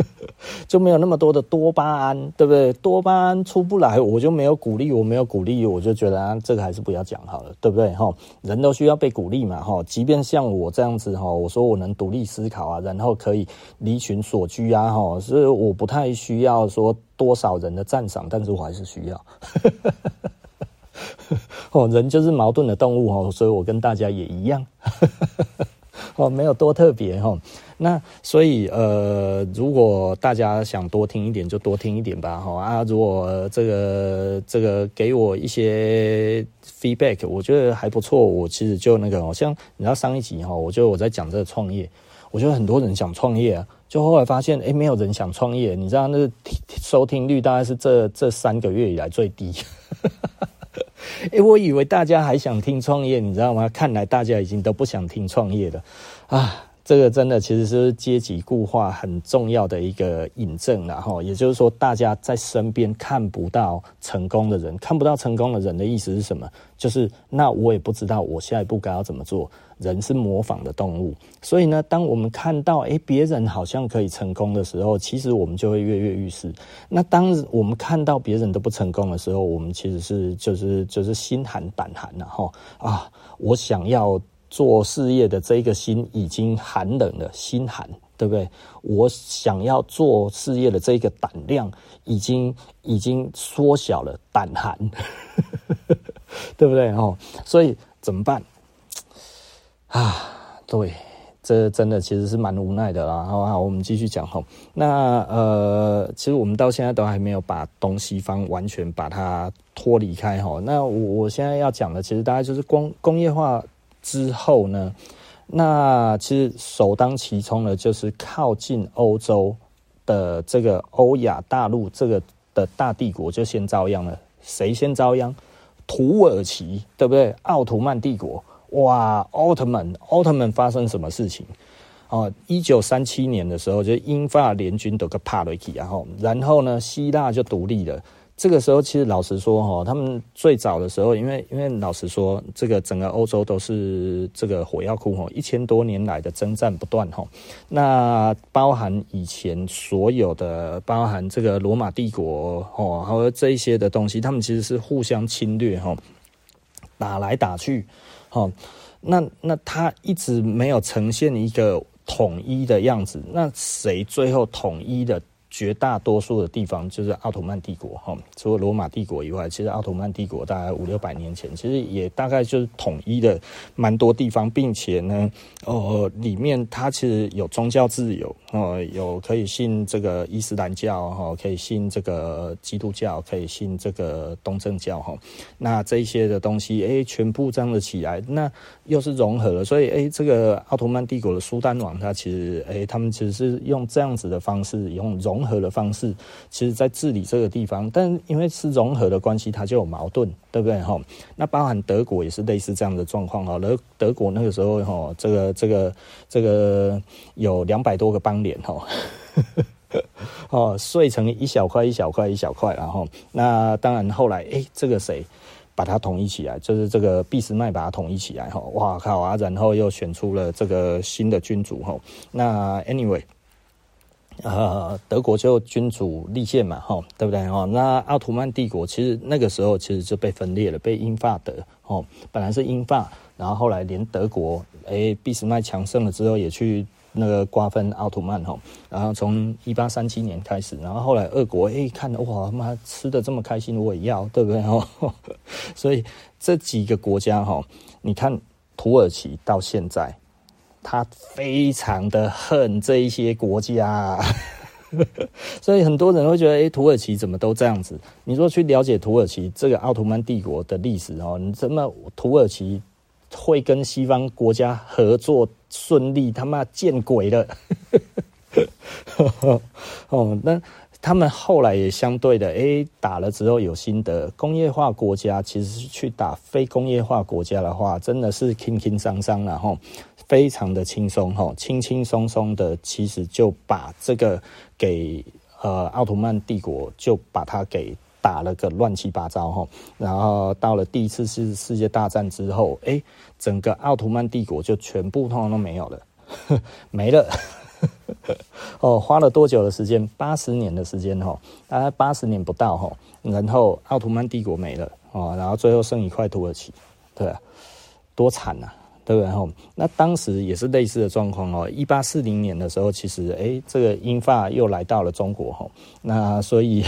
就没有那么多的多巴胺，对不对？多巴胺出不来，我就没有鼓励，我没有鼓励，我就觉得啊，这个还是不要讲好了，对不对？哈，人都需要被鼓励嘛，哈，即便像我这样子，哈，我说我能独立思考啊，然后可以离群索居啊，哈，所以我不太需要说多少人的赞赏，但是我还是需要。哦，人就是矛盾的动物哦，所以我跟大家也一样，哦，没有多特别哈。那所以呃，如果大家想多听一点，就多听一点吧哈啊。如果这个这个给我一些 feedback，我觉得还不错。我其实就那个，好像你知道上一集哈，我觉得我在讲这个创业，我觉得很多人想创业啊，就后来发现哎，没有人想创业。你知道那个收听率大概是这这三个月以来最低。哎，我以为大家还想听创业，你知道吗？看来大家已经都不想听创业了啊！这个真的其实是阶级固化很重要的一个引证了哈。也就是说，大家在身边看不到成功的人，看不到成功的人的意思是什么？就是那我也不知道我下一步该要怎么做。人是模仿的动物，所以呢，当我们看到诶别人好像可以成功的时候，其实我们就会跃跃欲试。那当我们看到别人都不成功的时候，我们其实是就是就是心寒胆寒了哈啊！我想要做事业的这个心已经寒冷了，心寒，对不对？我想要做事业的这个胆量已经已经缩小了，胆寒，对不对？哈，所以怎么办？啊，对，这真的其实是蛮无奈的啦。好，我们继续讲哈。那呃，其实我们到现在都还没有把东西方完全把它脱离开哈。那我我现在要讲的，其实大概就是工工业化之后呢，那其实首当其冲的，就是靠近欧洲的这个欧亚大陆这个的大帝国就先遭殃了。谁先遭殃？土耳其，对不对？奥图曼帝国。哇，奥特曼，奥特曼发生什么事情？哦，一九三七年的时候，就英法联军都个帕雷基，然后，然后呢，希腊就独立了。这个时候，其实老实说，哈，他们最早的时候，因为因为老实说，这个整个欧洲都是这个火药库，哈，一千多年来的征战不断，哈。那包含以前所有的，包含这个罗马帝国，哦，还有这一些的东西，他们其实是互相侵略，哈，打来打去。哦，那那他一直没有呈现一个统一的样子。那谁最后统一的绝大多数的地方就是奥图曼帝国。哈，除了罗马帝国以外，其实奥图曼帝国大概五六百年前，其实也大概就是统一的蛮多地方，并且呢，呃，里面它其实有宗教自由，哦，有可以信这个伊斯兰教哈，可以信这个基督教，可以信这个东正教哈。那这些的东西，哎，全部这样子起来，那又是融合了。所以，哎，这个奥图曼帝国的苏丹王，他其实，哎，他们其实是用这样子的方式，用融合的方式，其实在治理这个地方。但因为是融合的关系，它就有矛盾，对不对哈？那包含德国也是类似这样的状况哈。德德国那个时候哈，这个这个这个有两百多个邦联哈，哦，碎成一小块一小块一小块，然后那当然后来哎，这个谁把它统一起来？就是这个俾斯麦把它统一起来哈，哇靠啊！然后又选出了这个新的君主哈。那 anyway。呃，德国就君主立宪嘛，哈，对不对？哈，那奥图曼帝国其实那个时候其实就被分裂了，被英法德，哦，本来是英法，然后后来连德国，哎，俾斯麦强盛了之后，也去那个瓜分奥图曼，哈，然后从一八三七年开始，然后后来俄国，哎，看哇，妈吃的这么开心，我也要，对不对？哈，所以这几个国家，哈，你看土耳其到现在。他非常的恨这一些国家，所以很多人会觉得，哎，土耳其怎么都这样子？你说去了解土耳其这个奥图曼帝国的历史哦，你怎么土耳其会跟西方国家合作顺利？他妈见鬼了！哦，那他们后来也相对的，哎，打了之后有心得。工业化国家其实去打非工业化国家的话，真的是轻轻桑桑了哈。非常的轻松哈，轻轻松松的，其实就把这个给呃奥图曼帝国就把它给打了个乱七八糟哈。然后到了第一次世世界大战之后，哎，整个奥图曼帝国就全部通通都没有了，没了。哦，花了多久的时间？八十年的时间哈，大概八十年不到哈。然后奥图曼帝国没了哦，然后最后剩一块土耳其，对，多惨啊！对不对？哈，那当时也是类似的状况哦。一八四零年的时候，其实哎，这个英法又来到了中国吼。那所以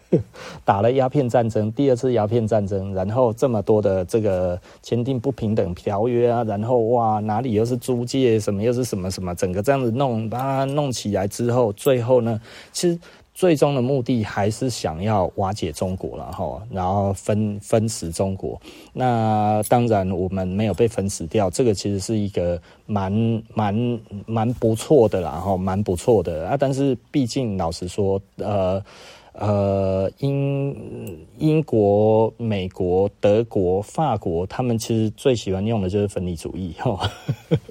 打了鸦片战争，第二次鸦片战争，然后这么多的这个签订不平等条约啊，然后哇，哪里又是租界，什么又是什么什么，整个这样子弄把它弄起来之后，最后呢，其实。最终的目的还是想要瓦解中国了哈，然后分分食中国。那当然我们没有被分食掉，这个其实是一个蛮蛮蛮不错的啦哈，蛮不错的啊。但是毕竟老实说，呃。呃，英英国、美国、德国、法国，他们其实最喜欢用的就是分离主义，哈，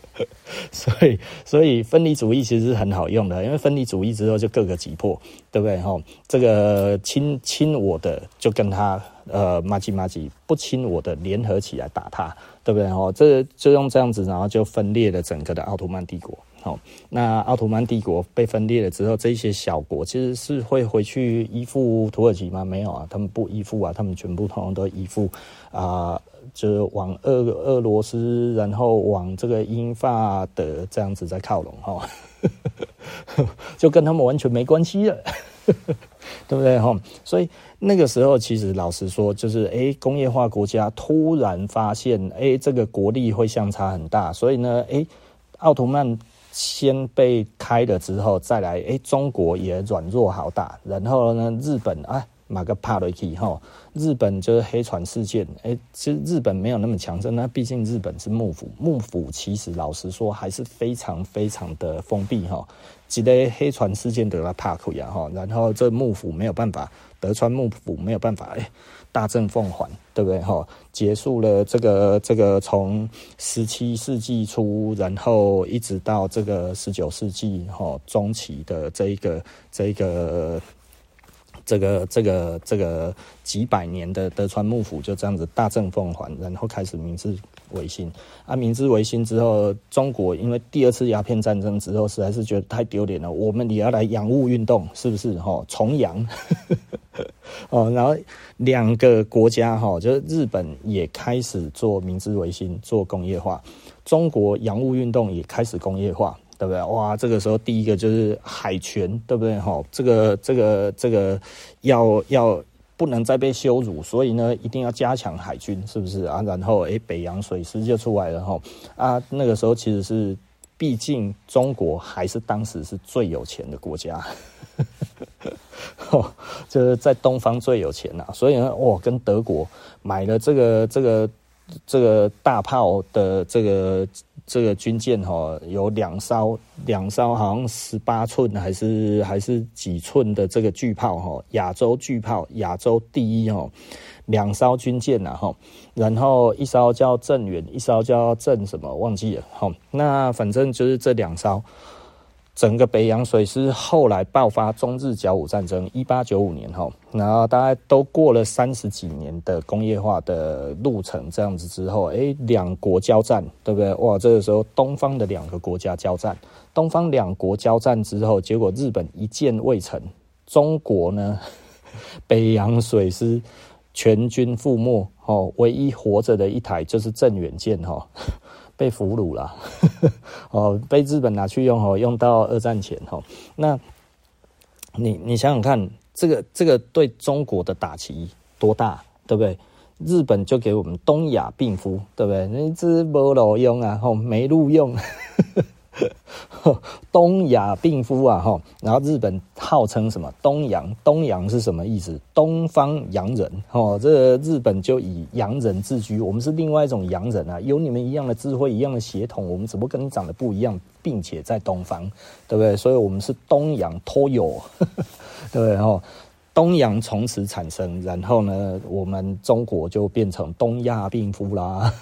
所以所以分离主义其实是很好用的，因为分离主义之后就各个击破，对不对？哈，这个亲亲我的就跟他呃麻吉麻吉，不亲我的联合起来打他，对不对？哈，这就用这样子，然后就分裂了整个的奥图曼帝国。好，那奥图曼帝国被分裂了之后，这些小国其实是会回去依附土耳其吗？没有啊，他们不依附啊，他们全部通通都依附啊、就是往俄俄罗斯，然后往这个英法德这样子在靠拢哈，就跟他们完全没关系了，对不对哈？所以那个时候其实老实说，就是哎，工业化国家突然发现哎，这个国力会相差很大，所以呢，哎，奥图曼。先被开了之后，再来，哎，中国也软弱好打，然后呢，日本啊，马个帕雷基哈，日本就是黑船事件，哎，其实日本没有那么强盛，那毕竟日本是幕府，幕府其实老实说还是非常非常的封闭哈，记得黑船事件得了帕库呀哈，然后这幕府没有办法，德川幕府没有办法，哎。大政奉还，对不对？哈，结束了这个这个从十七世纪初，然后一直到这个十九世纪哈中期的这一个这一个这个这个这个几百年的德川幕府就这样子大政奉还，然后开始明治维新啊，明治维新之后，中国因为第二次鸦片战争之后，实在是觉得太丢脸了，我们也要来洋务运动，是不是？哈，重洋。哦，然后两个国家哈，就是日本也开始做明治维新，做工业化；中国洋务运动也开始工业化，对不对？哇，这个时候第一个就是海权，对不对？哈，这个这个这个要要不能再被羞辱，所以呢，一定要加强海军，是不是啊？然后诶，北洋水师就出来了哈啊，那个时候其实是毕竟中国还是当时是最有钱的国家，呵 就是在东方最有钱呐。所以呢，我跟德国买了这个这个这个大炮的这个。这个军舰哈有两艘，两艘好像十八寸还是还是几寸的这个巨炮哈，亚洲巨炮，亚洲第一哦，两艘军舰呐哈，然后一艘叫镇远，一艘叫镇什么忘记了哈，那反正就是这两艘。整个北洋水师后来爆发中日甲午战争，一八九五年哈，然后大概都过了三十几年的工业化的路程，这样子之后，哎，两国交战，对不对？哇，这个时候东方的两个国家交战，东方两国交战之后，结果日本一箭未成，中国呢，北洋水师全军覆没，哦，唯一活着的一台就是镇远舰，哈。被俘虏了，哦，被日本拿去用哦，用到二战前哦。那你你想想看，这个这个对中国的打击多大，对不对？日本就给我们东亚病夫，对不对？那这没路用啊，吼，没路用。东亚病夫啊，哈，然后日本号称什么东洋？东洋是什么意思？东方洋人，哦，这个日本就以洋人自居。我们是另外一种洋人啊，有你们一样的智慧，一样的血统，我们只不过跟你长得不一样，并且在东方，对不对？所以我们是东洋托友，对不对？哈，东洋从此产生，然后呢，我们中国就变成东亚病夫啦。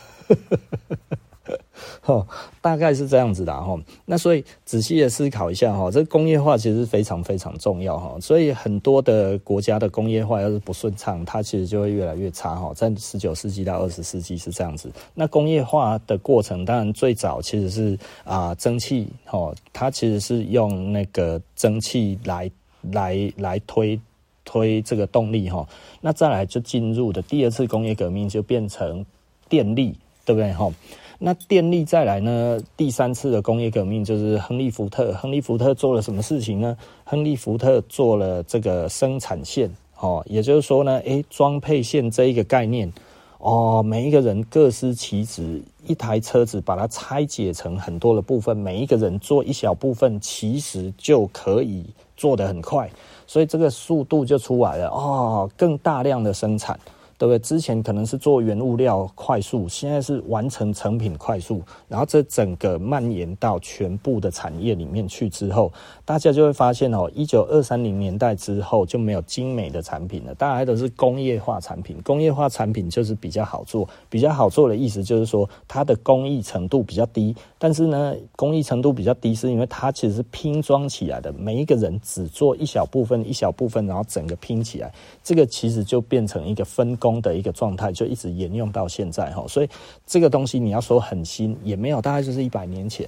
哦，大概是这样子的哈。那所以仔细的思考一下哈，这工业化其实非常非常重要哈。所以很多的国家的工业化要是不顺畅，它其实就会越来越差哈。在十九世纪到二十世纪是这样子。那工业化的过程，当然最早其实是啊蒸汽哈，它其实是用那个蒸汽来来来推推这个动力哈。那再来就进入的第二次工业革命，就变成电力，对不对哈？那电力再来呢？第三次的工业革命就是亨利福特。亨利福特做了什么事情呢？亨利福特做了这个生产线，哦，也就是说呢，诶，装配线这一个概念，哦，每一个人各司其职，一台车子把它拆解成很多的部分，每一个人做一小部分，其实就可以做得很快，所以这个速度就出来了，哦，更大量的生产。对不对？之前可能是做原物料快速，现在是完成成品快速，然后这整个蔓延到全部的产业里面去之后，大家就会发现哦，一九二三零年代之后就没有精美的产品了，大家都是工业化产品。工业化产品就是比较好做，比较好做的意思就是说它的工艺程度比较低，但是呢，工艺程度比较低是因为它其实是拼装起来的，每一个人只做一小部分，一小部分，然后整个拼起来，这个其实就变成一个分工。工的一个状态就一直沿用到现在哈，所以这个东西你要说很新也没有，大概就是一百年前，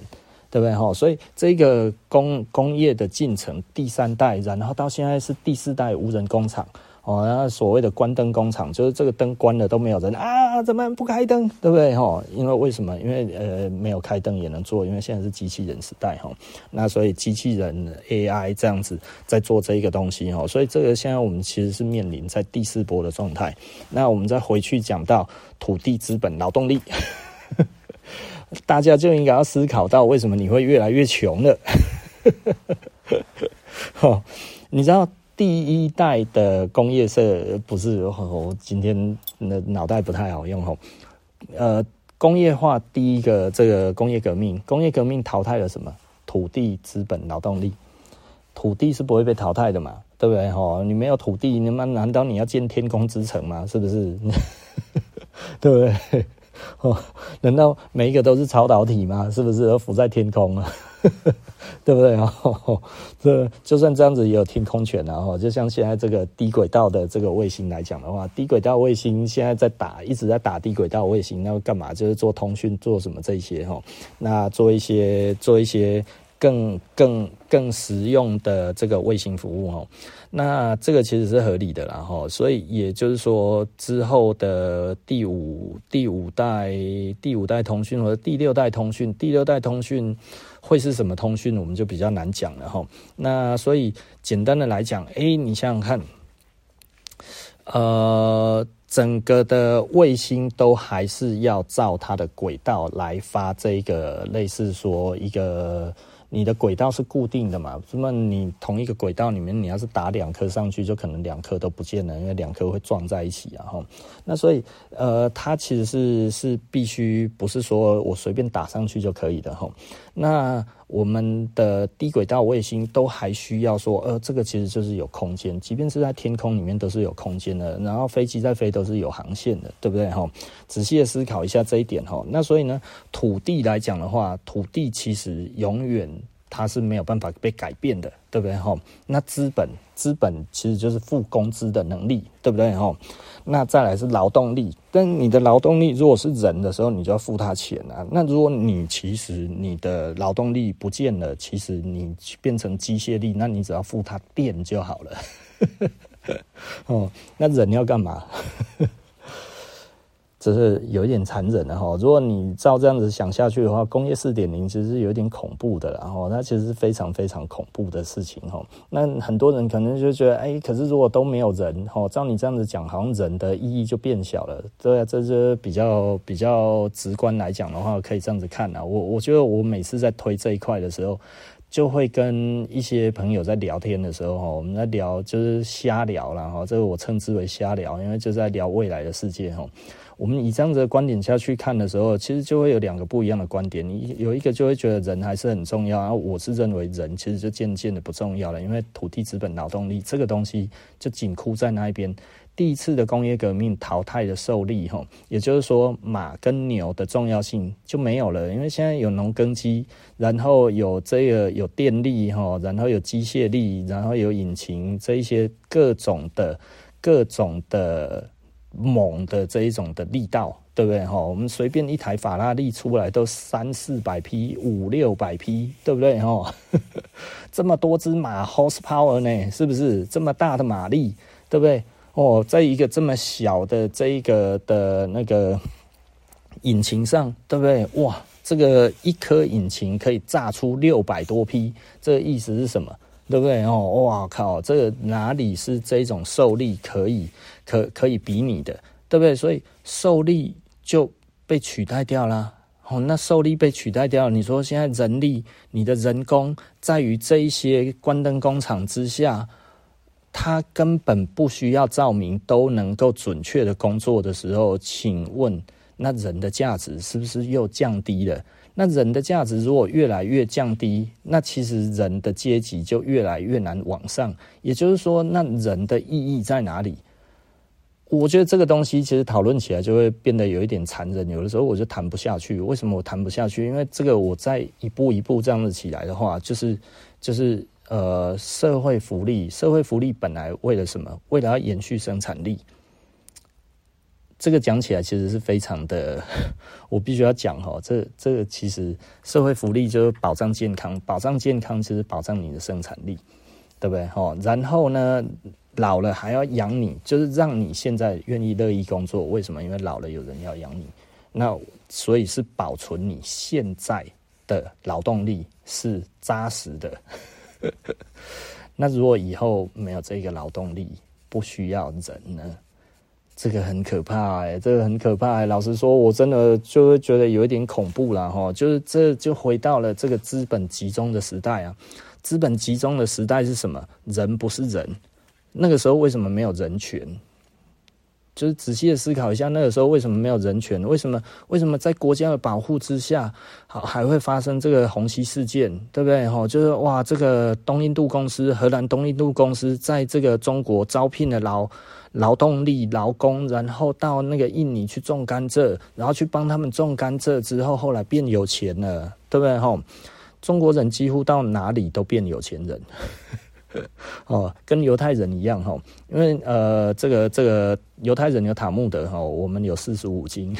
对不对哈？所以这个工工业的进程第三代，然后到现在是第四代无人工厂。哦，那所谓的关灯工厂，就是这个灯关了都没有人啊，怎么不开灯，对不对？哈，因为为什么？因为呃，没有开灯也能做，因为现在是机器人时代哈。那所以机器人 AI 这样子在做这一个东西哈，所以这个现在我们其实是面临在第四波的状态。那我们再回去讲到土地、资本、劳动力，大家就应该要思考到为什么你会越来越穷了。哈，你知道？第一代的工业社不是我今天的脑袋不太好用吼，呃，工业化第一个这个工业革命，工业革命淘汰了什么？土地、资本、劳动力。土地是不会被淘汰的嘛，对不对？吼，你没有土地，你们难道你要建天空之城吗？是不是？对不对？哦，难道每一个都是超导体吗？是不是？而浮在天空啊？对不对啊？这就算这样子也有天空权啊！就像现在这个低轨道的这个卫星来讲的话，低轨道卫星现在在打，一直在打低轨道卫星，那干嘛？就是做通讯，做什么这些哈？那做一些做一些。更更更实用的这个卫星服务哦，那这个其实是合理的啦哈，所以也就是说之后的第五第五代第五代通讯或者第六代通讯，第六代通讯会是什么通讯，我们就比较难讲了哈。那所以简单的来讲，哎，你想想看，呃，整个的卫星都还是要照它的轨道来发这个类似说一个。你的轨道是固定的嘛？那么你同一个轨道里面，你要是打两颗上去，就可能两颗都不见了，因为两颗会撞在一起啊！哈，那所以呃，它其实是是必须不是说我随便打上去就可以的哈。那我们的低轨道卫星都还需要说，呃，这个其实就是有空间，即便是在天空里面都是有空间的。然后飞机在飞都是有航线的，对不对哈？仔细的思考一下这一点哈。那所以呢，土地来讲的话，土地其实永远它是没有办法被改变的，对不对哈？那资本，资本其实就是付工资的能力，对不对哈？那再来是劳动力，但你的劳动力如果是人的时候，你就要付他钱啊。那如果你其实你的劳动力不见了，其实你变成机械力，那你只要付他电就好了。哦，那人要干嘛？只是有一点残忍的哈，如果你照这样子想下去的话，工业四点零其实是有点恐怖的，然后它其实是非常非常恐怖的事情哈。那很多人可能就觉得，哎，可是如果都没有人哈，照你这样子讲，好像人的意义就变小了。对啊，这是比较比较直观来讲的话，可以这样子看啊。我我觉得我每次在推这一块的时候，就会跟一些朋友在聊天的时候哈，我们在聊就是瞎聊啦哈，这个我称之为瞎聊，因为就在聊未来的世界哈。我们以这样子的观点下去看的时候，其实就会有两个不一样的观点。你有一个就会觉得人还是很重要，然后我是认为人其实就渐渐的不重要了，因为土地、资本、劳动力这个东西就紧箍在那一边。第一次的工业革命淘汰的受力，哈，也就是说马跟牛的重要性就没有了，因为现在有农耕机，然后有这个有电力，哈，然后有机械力，然后有引擎，这一些各种的各种的。猛的这一种的力道，对不对哈？我们随便一台法拉利出来都三四百匹、五六百匹，对不对哈？这么多只马 horsepower 呢，是不是这么大的马力，对不对？哦，在一个这么小的这一个的那个引擎上，对不对？哇，这个一颗引擎可以炸出六百多匹，这个意思是什么？对不对？哦，哇靠，这个哪里是这种受力可以可可以比拟的？对不对？所以受力就被取代掉了。哦，那受力被取代掉了，你说现在人力，你的人工在于这一些关灯工厂之下，他根本不需要照明都能够准确的工作的时候，请问那人的价值是不是又降低了？那人的价值如果越来越降低，那其实人的阶级就越来越难往上。也就是说，那人的意义在哪里？我觉得这个东西其实讨论起来就会变得有一点残忍。有的时候我就谈不下去。为什么我谈不下去？因为这个我再一步一步这样子起来的话，就是就是呃，社会福利，社会福利本来为了什么？为了要延续生产力。这个讲起来其实是非常的，我必须要讲哈，这这个其实社会福利就是保障健康，保障健康其实保障你的生产力，对不对？哈，然后呢，老了还要养你，就是让你现在愿意乐意工作。为什么？因为老了有人要养你，那所以是保存你现在的劳动力是扎实的。那如果以后没有这个劳动力，不需要人呢？这个很可怕哎，这个很可怕哎。老实说，我真的就会觉得有一点恐怖了哈。就是这就回到了这个资本集中的时代啊。资本集中的时代是什么？人不是人。那个时候为什么没有人权？就是仔细的思考一下，那个时候为什么没有人权？为什么为什么在国家的保护之下，好还会发生这个虹吸事件？对不对？哈，就是哇，这个东印度公司，荷兰东印度公司在这个中国招聘了劳。劳动力、劳工，然后到那个印尼去种甘蔗，然后去帮他们种甘蔗之后，后来变有钱了，对不对？吼，中国人几乎到哪里都变有钱人，哦，跟犹太人一样，吼，因为呃，这个这个犹太人有塔木德，吼，我们有四书五经，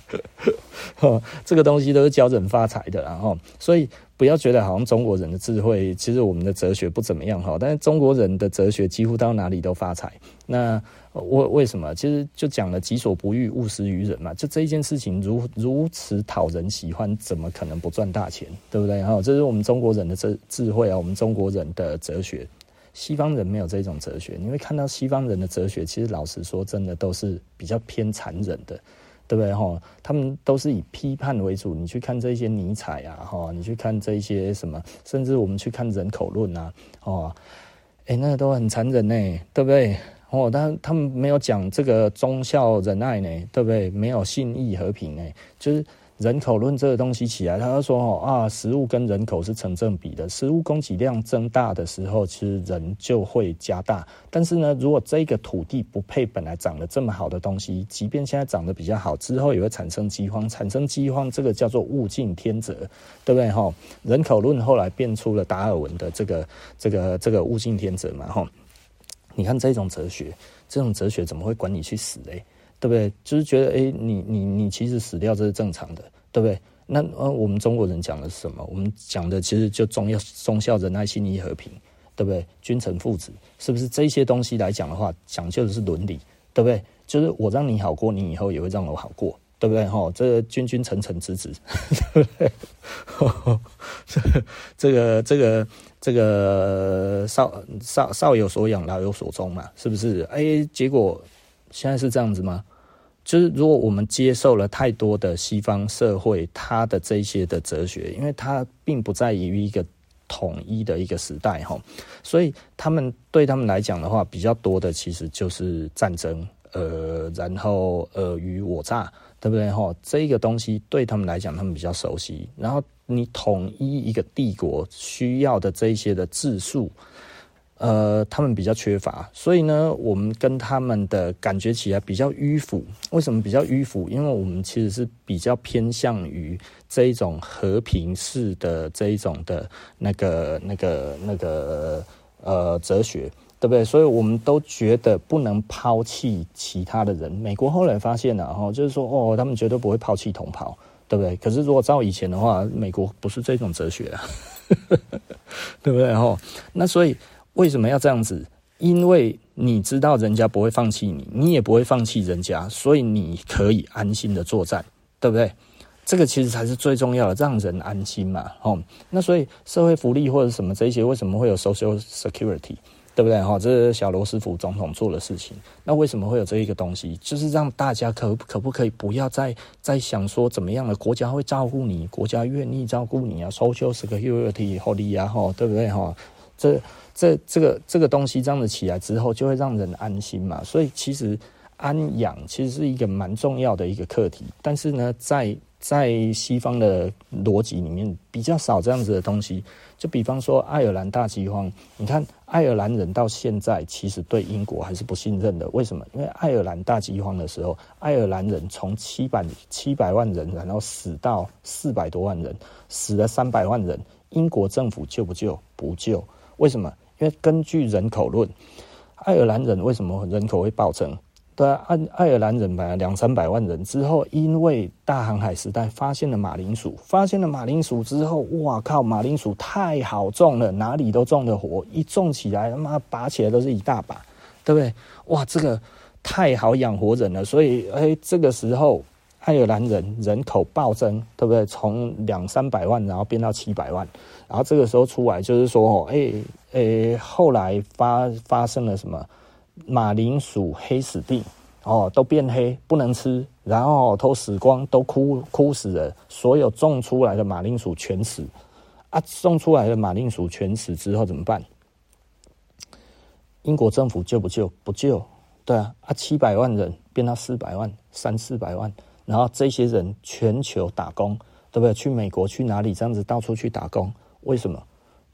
这个东西都是教人发财的，然后所以。不要觉得好像中国人的智慧，其实我们的哲学不怎么样哈。但是中国人的哲学几乎到哪里都发财。那为为什么？其实就讲了“己所不欲，勿施于人”嘛。就这一件事情如如此讨人喜欢，怎么可能不赚大钱？对不对？哈，这是我们中国人的智智慧啊，我们中国人的哲学。西方人没有这种哲学。你会看到西方人的哲学，其实老实说，真的都是比较偏残忍的，对不对？哈，他们都是以批判为主。你去看这些尼采啊，哈，你去看这些什么，甚至我们去看人口论啊，哦，哎，那个都很残忍呢，对不对？哦，但他们没有讲这个忠孝仁爱呢，对不对？没有信义和平呢，就是。人口论这个东西起来，他就说：“哦啊，食物跟人口是成正比的，食物供给量增大的时候，其实人就会加大。但是呢，如果这个土地不配本来长得这么好的东西，即便现在长得比较好，之后也会产生饥荒。产生饥荒，这个叫做物竞天择，对不对？哈，人口论后来变出了达尔文的这个这个这个物竞天择嘛。哈，你看这种哲学，这种哲学怎么会管你去死嘞？”对不对？就是觉得，哎，你你你其实死掉这是正常的，对不对？那呃，我们中国人讲的是什么？我们讲的其实就忠孝忠孝仁爱信义和平，对不对？君臣父子，是不是这些东西来讲的话，讲究的是伦理，对不对？就是我让你好过，你以后也会让我好过，对不对？哈，这个君君臣臣子子，对不对？这个这个这个少少少有所养，老有所终嘛，是不是？哎，结果。现在是这样子吗？就是如果我们接受了太多的西方社会，它的这些的哲学，因为它并不在于一个统一的一个时代哈，所以他们对他们来讲的话，比较多的其实就是战争，呃，然后尔虞我诈，对不对哈？这个东西对他们来讲，他们比较熟悉。然后你统一一个帝国需要的这些的治术。呃，他们比较缺乏，所以呢，我们跟他们的感觉起来比较迂腐。为什么比较迂腐？因为我们其实是比较偏向于这一种和平式的这一种的那个、那个、那个呃哲学，对不对？所以我们都觉得不能抛弃其他的人。美国后来发现了，哈，就是说，哦，他们绝对不会抛弃同胞，对不对？可是如果照以前的话，美国不是这种哲学啊，对不对？哈，那所以。为什么要这样子？因为你知道人家不会放弃你，你也不会放弃人家，所以你可以安心的作战，对不对？这个其实才是最重要的，让人安心嘛。哦，那所以社会福利或者什么这些，为什么会有 social security，对不对？哈，这是小罗斯福总统做的事情。那为什么会有这一个东西？就是让大家可可不可以不要再再想说怎么样的国家会照顾你，国家愿意照顾你啊？social security 好利啊，哈，对不对？哈，这。这这个这个东西这样子起来之后，就会让人安心嘛。所以其实安养其实是一个蛮重要的一个课题。但是呢，在在西方的逻辑里面比较少这样子的东西。就比方说爱尔兰大饥荒，你看爱尔兰人到现在其实对英国还是不信任的。为什么？因为爱尔兰大饥荒的时候，爱尔兰人从七百七百万人，然后死到四百多万人，死了三百万人，英国政府救不救？不救。为什么？因为根据人口论，爱尔兰人为什么人口会暴增？对，爱爱尔兰人本来两三百万人之后，因为大航海时代发现了马铃薯，发现了马铃薯之后，哇靠，马铃薯太好种了，哪里都种得活，一种起来他妈拔起来都是一大把，对不对？哇，这个太好养活人了，所以哎，这个时候。爱尔兰人人口暴增，对不对？从两三百万，然后变到七百万，然后这个时候出来就是说，哦，哎哎，后来发发生了什么？马铃薯黑死病，哦，都变黑，不能吃，然后都死光，都枯枯死了，所有种出来的马铃薯全死。啊，种出来的马铃薯全死之后怎么办？英国政府救不救？不救，对啊，啊，七百万人变到四百万，三四百万。然后这些人全球打工，对不对？去美国去哪里这样子到处去打工？为什么？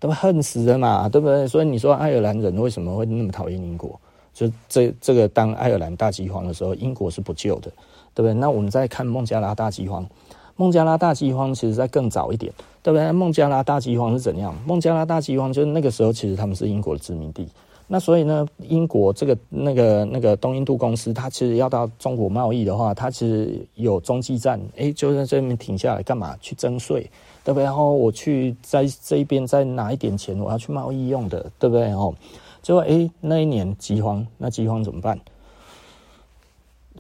都恨死人嘛，对不对？所以你说爱尔兰人为什么会那么讨厌英国？就这这个当爱尔兰大饥荒的时候，英国是不救的，对不对？那我们再看孟加拉大饥荒，孟加拉大饥荒其实在更早一点，对不对？孟加拉大饥荒是怎样？孟加拉大饥荒就是那个时候其实他们是英国的殖民地。那所以呢，英国这个那个那个东印度公司，它其实要到中国贸易的话，它其实有中继站，哎，就在这边停下来干嘛？去征税，对不对？然后我去在这一边再拿一点钱，我要去贸易用的，对不对？哦，结果哎，那一年饥荒，那饥荒怎么办？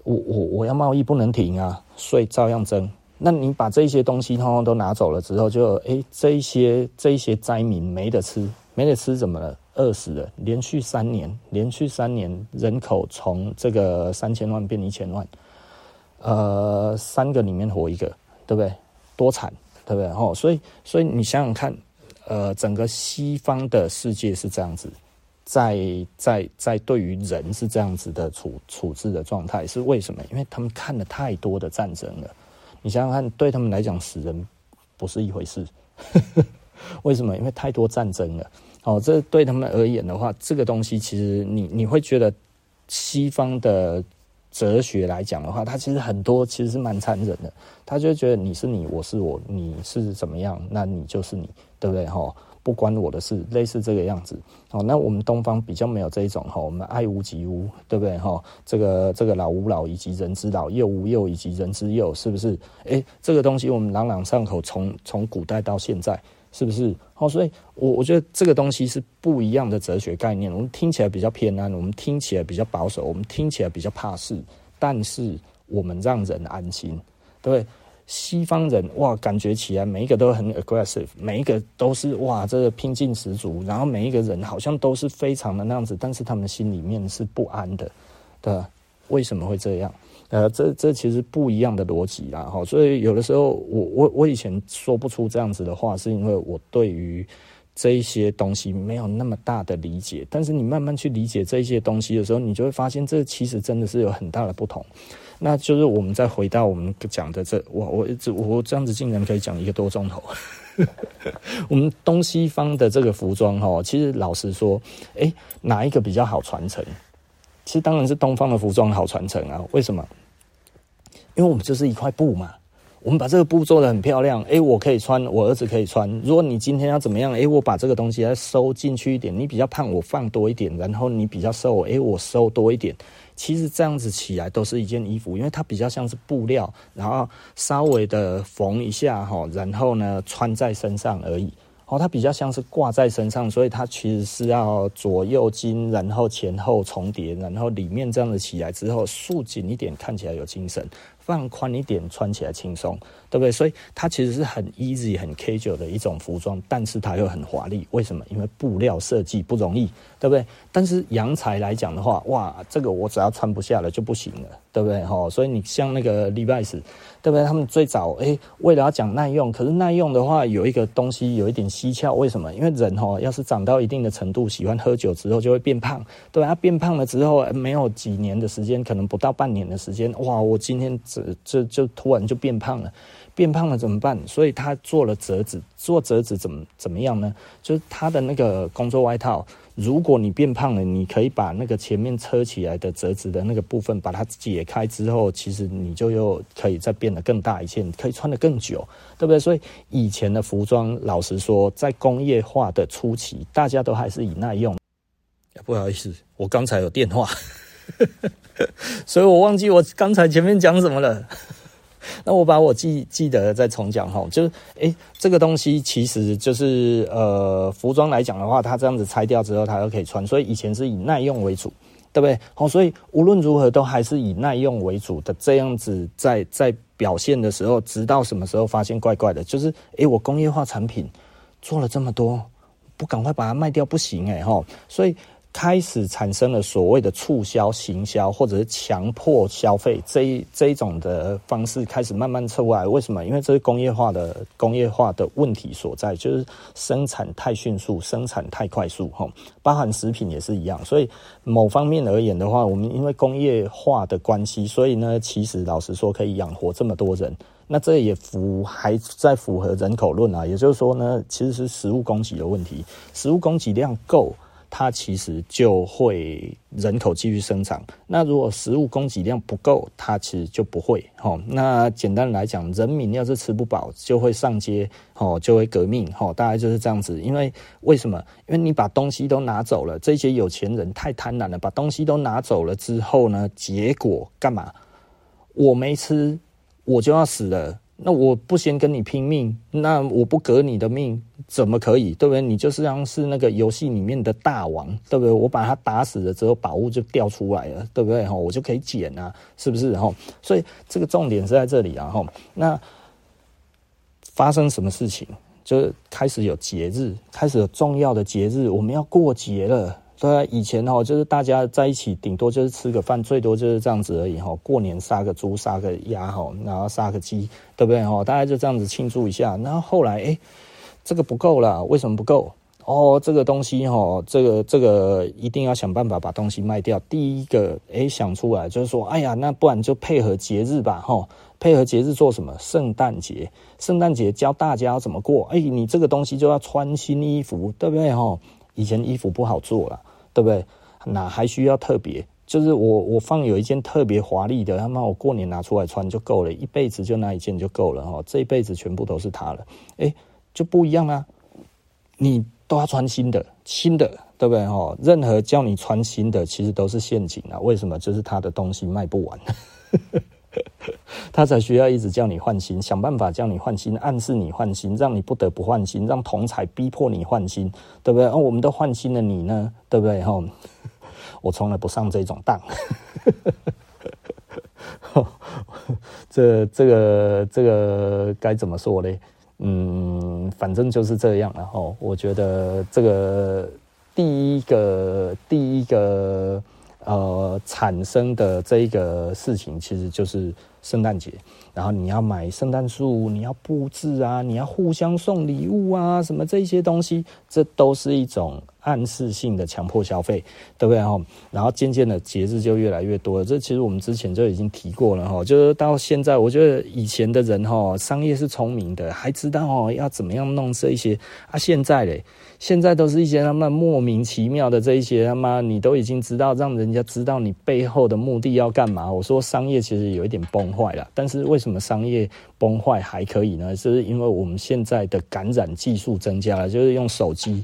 我我我要贸易不能停啊，税照样征。那你把这些东西通通都拿走了之后就，就哎，这一些这一些灾民没得吃，没得吃怎么了？饿死了，连续三年，连续三年人口从这个三千万变一千万，呃，三个里面活一个，对不对？多惨，对不对？哦，所以，所以你想想看，呃，整个西方的世界是这样子，在在在对于人是这样子的处处置的状态，是为什么？因为他们看了太多的战争了。你想想看，对他们来讲，死人不是一回事。为什么？因为太多战争了。哦，这对他们而言的话，这个东西其实你你会觉得西方的哲学来讲的话，它其实很多其实是蛮残忍的。他就觉得你是你，我是我，你是怎么样，那你就是你，对不对？哈，不关我的事，类似这个样子。哦，那我们东方比较没有这一种哈，我们爱屋及乌，对不对？哈，这个这个老吾老以及人之老，幼吾幼以及人之幼，是不是？哎，这个东西我们朗朗上口，从从古代到现在。是不是？好，所以我我觉得这个东西是不一样的哲学概念。我们听起来比较偏安，我们听起来比较保守，我们听起来比较怕事，但是我们让人安心，对？西方人哇，感觉起来每一个都很 aggressive，每一个都是哇，这个拼劲十足，然后每一个人好像都是非常的那样子，但是他们心里面是不安的，对？为什么会这样？呃，这这其实不一样的逻辑啦，哈，所以有的时候我我我以前说不出这样子的话，是因为我对于这一些东西没有那么大的理解。但是你慢慢去理解这一些东西的时候，你就会发现这其实真的是有很大的不同。那就是我们再回到我们讲的这，我我我这样子竟然可以讲一个多钟头。我们东西方的这个服装哈，其实老实说，诶，哪一个比较好传承？其实当然是东方的服装好传承啊，为什么？因为我们就是一块布嘛，我们把这个布做得很漂亮，诶，我可以穿，我儿子可以穿。如果你今天要怎么样，诶，我把这个东西再收进去一点，你比较胖，我放多一点，然后你比较瘦，诶，我收多一点。其实这样子起来都是一件衣服，因为它比较像是布料，然后稍微的缝一下哈，然后呢穿在身上而已。哦，它比较像是挂在身上，所以它其实是要左右襟，然后前后重叠，然后里面这样子起来之后束紧一点，看起来有精神。放宽一点，穿起来轻松，对不对？所以它其实是很 easy、很 casual 的一种服装，但是它又很华丽。为什么？因为布料设计不容易，对不对？但是洋裁来讲的话，哇，这个我只要穿不下了就不行了，对不对？哈，所以你像那个 Levi's，对不对？他们最早诶，为了要讲耐用，可是耐用的话有一个东西有一点蹊跷，为什么？因为人哈，要是长到一定的程度，喜欢喝酒之后就会变胖，对吧？他变胖了之后，没有几年的时间，可能不到半年的时间，哇，我今天。这就，就突然就变胖了，变胖了怎么办？所以他做了折纸，做折纸怎么怎么样呢？就是他的那个工作外套，如果你变胖了，你可以把那个前面车起来的折纸的那个部分把它解开之后，其实你就又可以再变得更大一件，可以穿得更久，对不对？所以以前的服装，老实说，在工业化的初期，大家都还是以耐用。不好意思，我刚才有电话。所以我忘记我刚才前面讲什么了。那我把我记记得再重讲哈，就是诶，这个东西其实就是呃，服装来讲的话，它这样子拆掉之后，它就可以穿。所以以前是以耐用为主，对不对？好，所以无论如何都还是以耐用为主的这样子在在表现的时候，直到什么时候发现怪怪的，就是诶，我工业化产品做了这么多，不赶快把它卖掉不行诶。哈，所以。开始产生了所谓的促销、行销，或者是强迫消费这一这一种的方式开始慢慢出来。为什么？因为这是工业化的工业化的问题所在，就是生产太迅速，生产太快速，哈，包含食品也是一样。所以某方面而言的话，我们因为工业化的关系，所以呢，其实老实说可以养活这么多人。那这也符还在符合人口论啊，也就是说呢，其实是食物供给的问题，食物供给量够。它其实就会人口继续生长。那如果食物供给量不够，它其实就不会。哦，那简单来讲，人民要是吃不饱，就会上街，哦，就会革命。哦，大概就是这样子。因为为什么？因为你把东西都拿走了，这些有钱人太贪婪了，把东西都拿走了之后呢，结果干嘛？我没吃，我就要死了。那我不先跟你拼命，那我不革你的命怎么可以？对不对？你就是像是那个游戏里面的大王，对不对？我把他打死了之后，宝物就掉出来了，对不对？哈，我就可以捡啊，是不是？哈，所以这个重点是在这里啊，哈。那发生什么事情？就开始有节日，开始有重要的节日，我们要过节了。对，以前哈就是大家在一起，顶多就是吃个饭，最多就是这样子而已哈。过年杀个猪，杀个鸭哈，然后杀个鸡，对不对哈？大家就这样子庆祝一下。然后后来哎，这个不够了，为什么不够？哦，这个东西哈，这个这个一定要想办法把东西卖掉。第一个哎想出来就是说，哎呀，那不然就配合节日吧哈。配合节日做什么？圣诞节，圣诞节教大家怎么过。哎，你这个东西就要穿新衣服，对不对哈？以前衣服不好做了，对不对？哪还需要特别？就是我我放有一件特别华丽的，他妈我过年拿出来穿就够了，一辈子就那一件就够了哈。这一辈子全部都是它了，哎，就不一样啊。你都要穿新的，新的，对不对哈？任何叫你穿新的，其实都是陷阱啊。为什么？就是他的东西卖不完。他才需要一直叫你换新，想办法叫你换新，暗示你换新，让你不得不换新，让同才逼迫你换新，对不对？哦，我们都换新了，你呢？对不对？哈，我从来不上这种当。这、这个、这个该怎么说呢？嗯，反正就是这样。然后我觉得这个第一个、第一个。呃，产生的这一个事情其实就是圣诞节，然后你要买圣诞树，你要布置啊，你要互相送礼物啊，什么这些东西，这都是一种暗示性的强迫消费，对不对哈？然后渐渐的节日就越来越多了，这其实我们之前就已经提过了哈，就是到现在，我觉得以前的人哈，商业是聪明的，还知道哦要怎么样弄这一些啊，现在嘞。现在都是一些他妈莫名其妙的这一些他妈，你都已经知道，让人家知道你背后的目的要干嘛。我说商业其实有一点崩坏了，但是为什么商业崩坏还可以呢？就是因为我们现在的感染技术增加了，就是用手机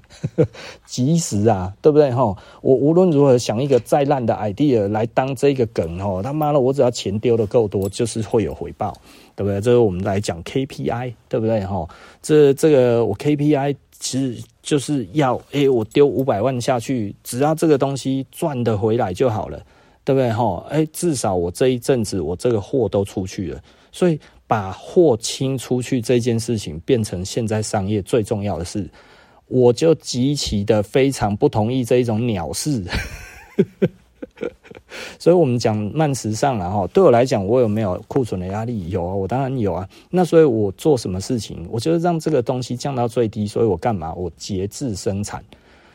即时啊，对不对哈？我无论如何想一个再烂的 idea 来当这个梗哦，他妈的，我只要钱丢的够多，就是会有回报，对不对？这是我们来讲 KPI，对不对哈？这这个我 KPI 其实。就是要诶、我丢五百万下去，只要这个东西赚得回来就好了，对不对哈？诶，至少我这一阵子我这个货都出去了，所以把货清出去这件事情变成现在商业最重要的事，我就极其的非常不同意这一种鸟事。所以，我们讲慢时尚了哈。对我来讲，我有没有库存的压力？有啊，我当然有啊。那所以，我做什么事情，我就是让这个东西降到最低。所以我干嘛？我节制生产。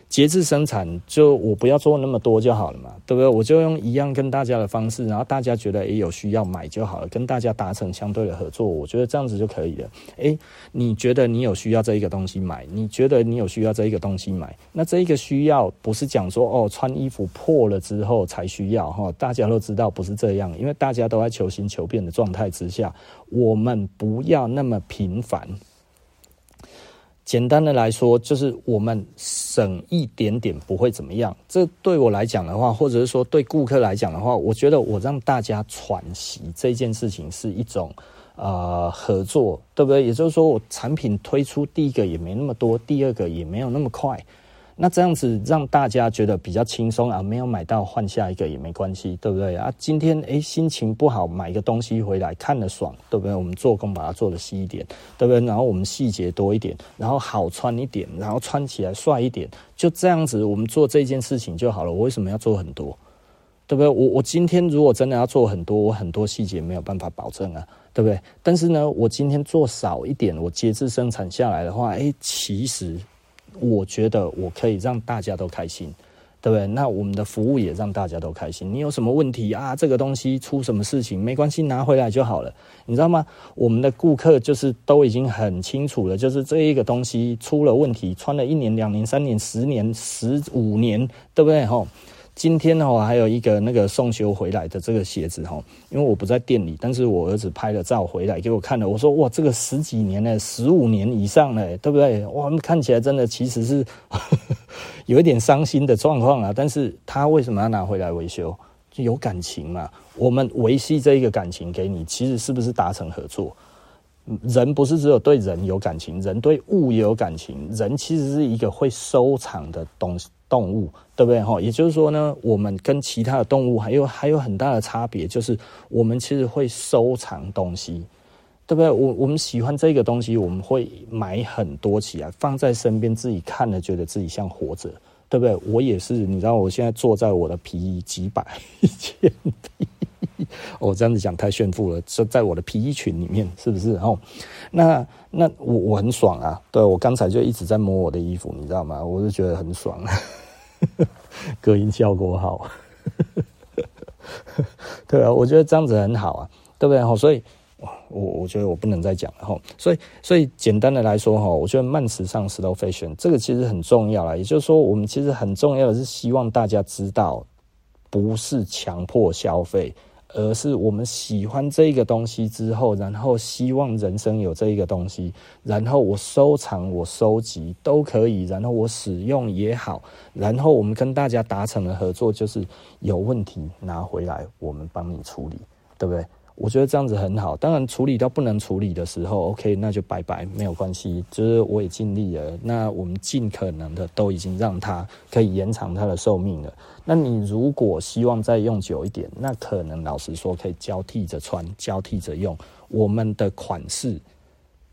节制生产，就我不要做那么多就好了嘛，对不对？我就用一样跟大家的方式，然后大家觉得也有需要买就好了，跟大家达成相对的合作，我觉得这样子就可以了。诶，你觉得你有需要这一个东西买？你觉得你有需要这一个东西买？那这一个需要不是讲说哦，穿衣服破了之后才需要哈，大家都知道不是这样，因为大家都在求新求变的状态之下，我们不要那么频繁。简单的来说，就是我们省一点点不会怎么样。这对我来讲的话，或者是说对顾客来讲的话，我觉得我让大家喘息这件事情是一种呃合作，对不对？也就是说，我产品推出第一个也没那么多，第二个也没有那么快。那这样子让大家觉得比较轻松啊，没有买到换下一个也没关系，对不对啊？今天诶心情不好，买一个东西回来看了爽，对不对？我们做工把它做得细一点，对不对？然后我们细节多一点，然后好穿一点，然后穿起来帅一点，就这样子我们做这件事情就好了。我为什么要做很多？对不对？我我今天如果真的要做很多，我很多细节没有办法保证啊，对不对？但是呢，我今天做少一点，我节制生产下来的话，诶其实。我觉得我可以让大家都开心，对不对？那我们的服务也让大家都开心。你有什么问题啊？这个东西出什么事情？没关系，拿回来就好了。你知道吗？我们的顾客就是都已经很清楚了，就是这一个东西出了问题，穿了一年、两年、三年、十年、十五年，对不对？吼。今天呢，我还有一个那个送修回来的这个鞋子哈，因为我不在店里，但是我儿子拍了照回来给我看了，我说哇，这个十几年了，十五年以上了，对不对？哇，看起来真的其实是 有一点伤心的状况啊。但是他为什么要拿回来维修？就有感情嘛，我们维系这一个感情给你，其实是不是达成合作？人不是只有对人有感情，人对物也有感情。人其实是一个会收藏的东西。动物对不对哈？也就是说呢，我们跟其他的动物还有还有很大的差别，就是我们其实会收藏东西，对不对？我我们喜欢这个东西，我们会买很多起来放在身边，自己看了觉得自己像活着，对不对？我也是，你知道，我现在坐在我的皮衣几百 一千，我、这样子讲太炫富了，就在我的皮衣裙里面，是不是？哦，那那我我很爽啊，对，我刚才就一直在摸我的衣服，你知道吗？我就觉得很爽，隔音效果好，对啊，我觉得这样子很好啊，对不对？所以。我我觉得我不能再讲了，所以所以简单的来说哈，我觉得慢时尚 slow fashion 这个其实很重要啦，也就是说，我们其实很重要的是希望大家知道，不是强迫消费，而是我们喜欢这个东西之后，然后希望人生有这一个东西，然后我收藏、我收集都可以，然后我使用也好，然后我们跟大家达成了合作，就是有问题拿回来，我们帮你处理，对不对？我觉得这样子很好，当然处理到不能处理的时候，OK，那就拜拜，没有关系。就是我也尽力了，那我们尽可能的都已经让它可以延长它的寿命了。那你如果希望再用久一点，那可能老实说可以交替着穿，交替着用。我们的款式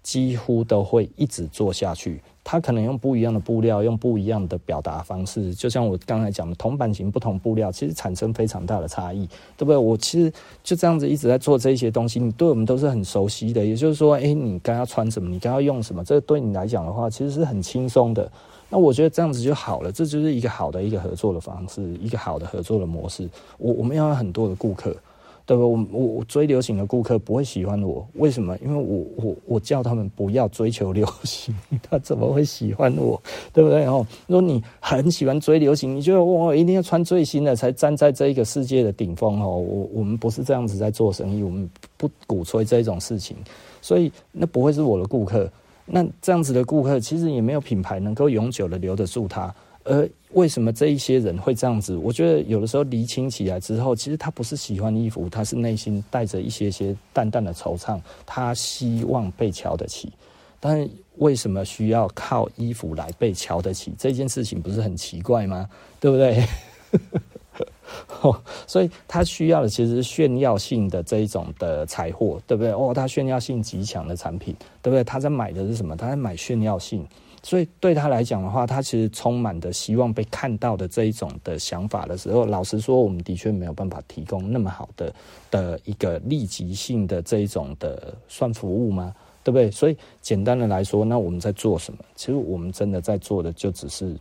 几乎都会一直做下去。他可能用不一样的布料，用不一样的表达方式，就像我刚才讲的，同版型不同布料，其实产生非常大的差异，对不对？我其实就这样子一直在做这些东西，你对我们都是很熟悉的。也就是说，诶，你该要穿什么，你该要用什么，这对你来讲的话，其实是很轻松的。那我觉得这样子就好了，这就是一个好的一个合作的方式，一个好的合作的模式。我我们要有很多的顾客。对不？我我我追流行的顾客不会喜欢我，为什么？因为我我我叫他们不要追求流行，他怎么会喜欢我？对不对？哦，如果你很喜欢追流行，你觉得我一定要穿最新的才站在这一个世界的顶峰哦。我我们不是这样子在做生意，我们不鼓吹这种事情，所以那不会是我的顾客。那这样子的顾客其实也没有品牌能够永久的留得住他。而为什么这一些人会这样子？我觉得有的时候厘清起来之后，其实他不是喜欢衣服，他是内心带着一些些淡淡的惆怅，他希望被瞧得起。但为什么需要靠衣服来被瞧得起？这件事情不是很奇怪吗？对不对？所以他需要的其实是炫耀性的这一种的财货，对不对？哦，他炫耀性极强的产品，对不对？他在买的是什么？他在买炫耀性。所以对他来讲的话，他其实充满的希望被看到的这一种的想法的时候，老实说，我们的确没有办法提供那么好的的一个立即性的这一种的算服务吗？对不对？所以简单的来说，那我们在做什么？其实我们真的在做的就只是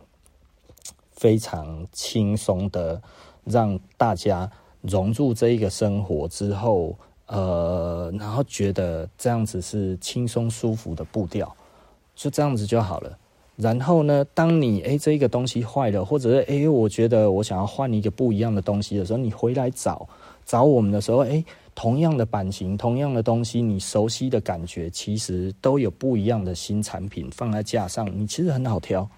非常轻松的让大家融入这一个生活之后，呃，然后觉得这样子是轻松舒服的步调。就这样子就好了。然后呢，当你诶这个东西坏了，或者是诶我觉得我想要换一个不一样的东西的时候，你回来找找我们的时候，诶同样的版型，同样的东西，你熟悉的感觉，其实都有不一样的新产品放在架上，你其实很好挑，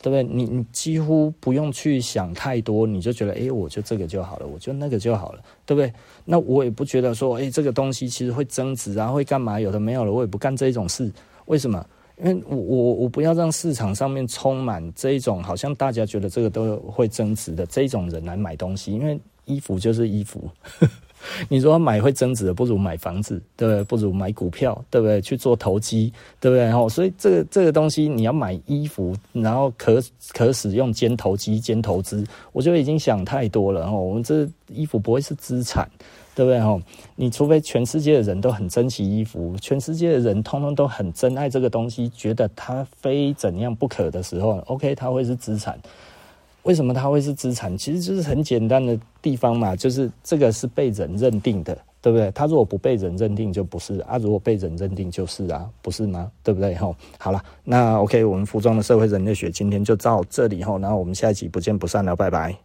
对不对？你你几乎不用去想太多，你就觉得诶我就这个就好了，我就那个就好了，对不对？那我也不觉得说诶这个东西其实会增值啊，会干嘛？有的没有了，我也不干这种事，为什么？因为我我我不要让市场上面充满这一种好像大家觉得这个都会增值的这种人来买东西，因为衣服就是衣服，你说买会增值的，不如买房子，对不对？不如买股票，对不对？去做投机，对不对？然后所以这个这个东西你要买衣服，然后可可使用兼投机兼投资，我觉得已经想太多了。哦，我们这衣服不会是资产。对不对？吼，你除非全世界的人都很珍惜衣服，全世界的人通通都很珍爱这个东西，觉得它非怎样不可的时候，OK，它会是资产。为什么它会是资产？其实就是很简单的地方嘛，就是这个是被人认定的，对不对？它如果不被人认定，就不是啊；如果被人认定，就是啊，不是吗？对不对？吼，好了，那 OK，我们服装的社会人类学今天就到这里吼，然后我们下一集不见不散了，拜拜。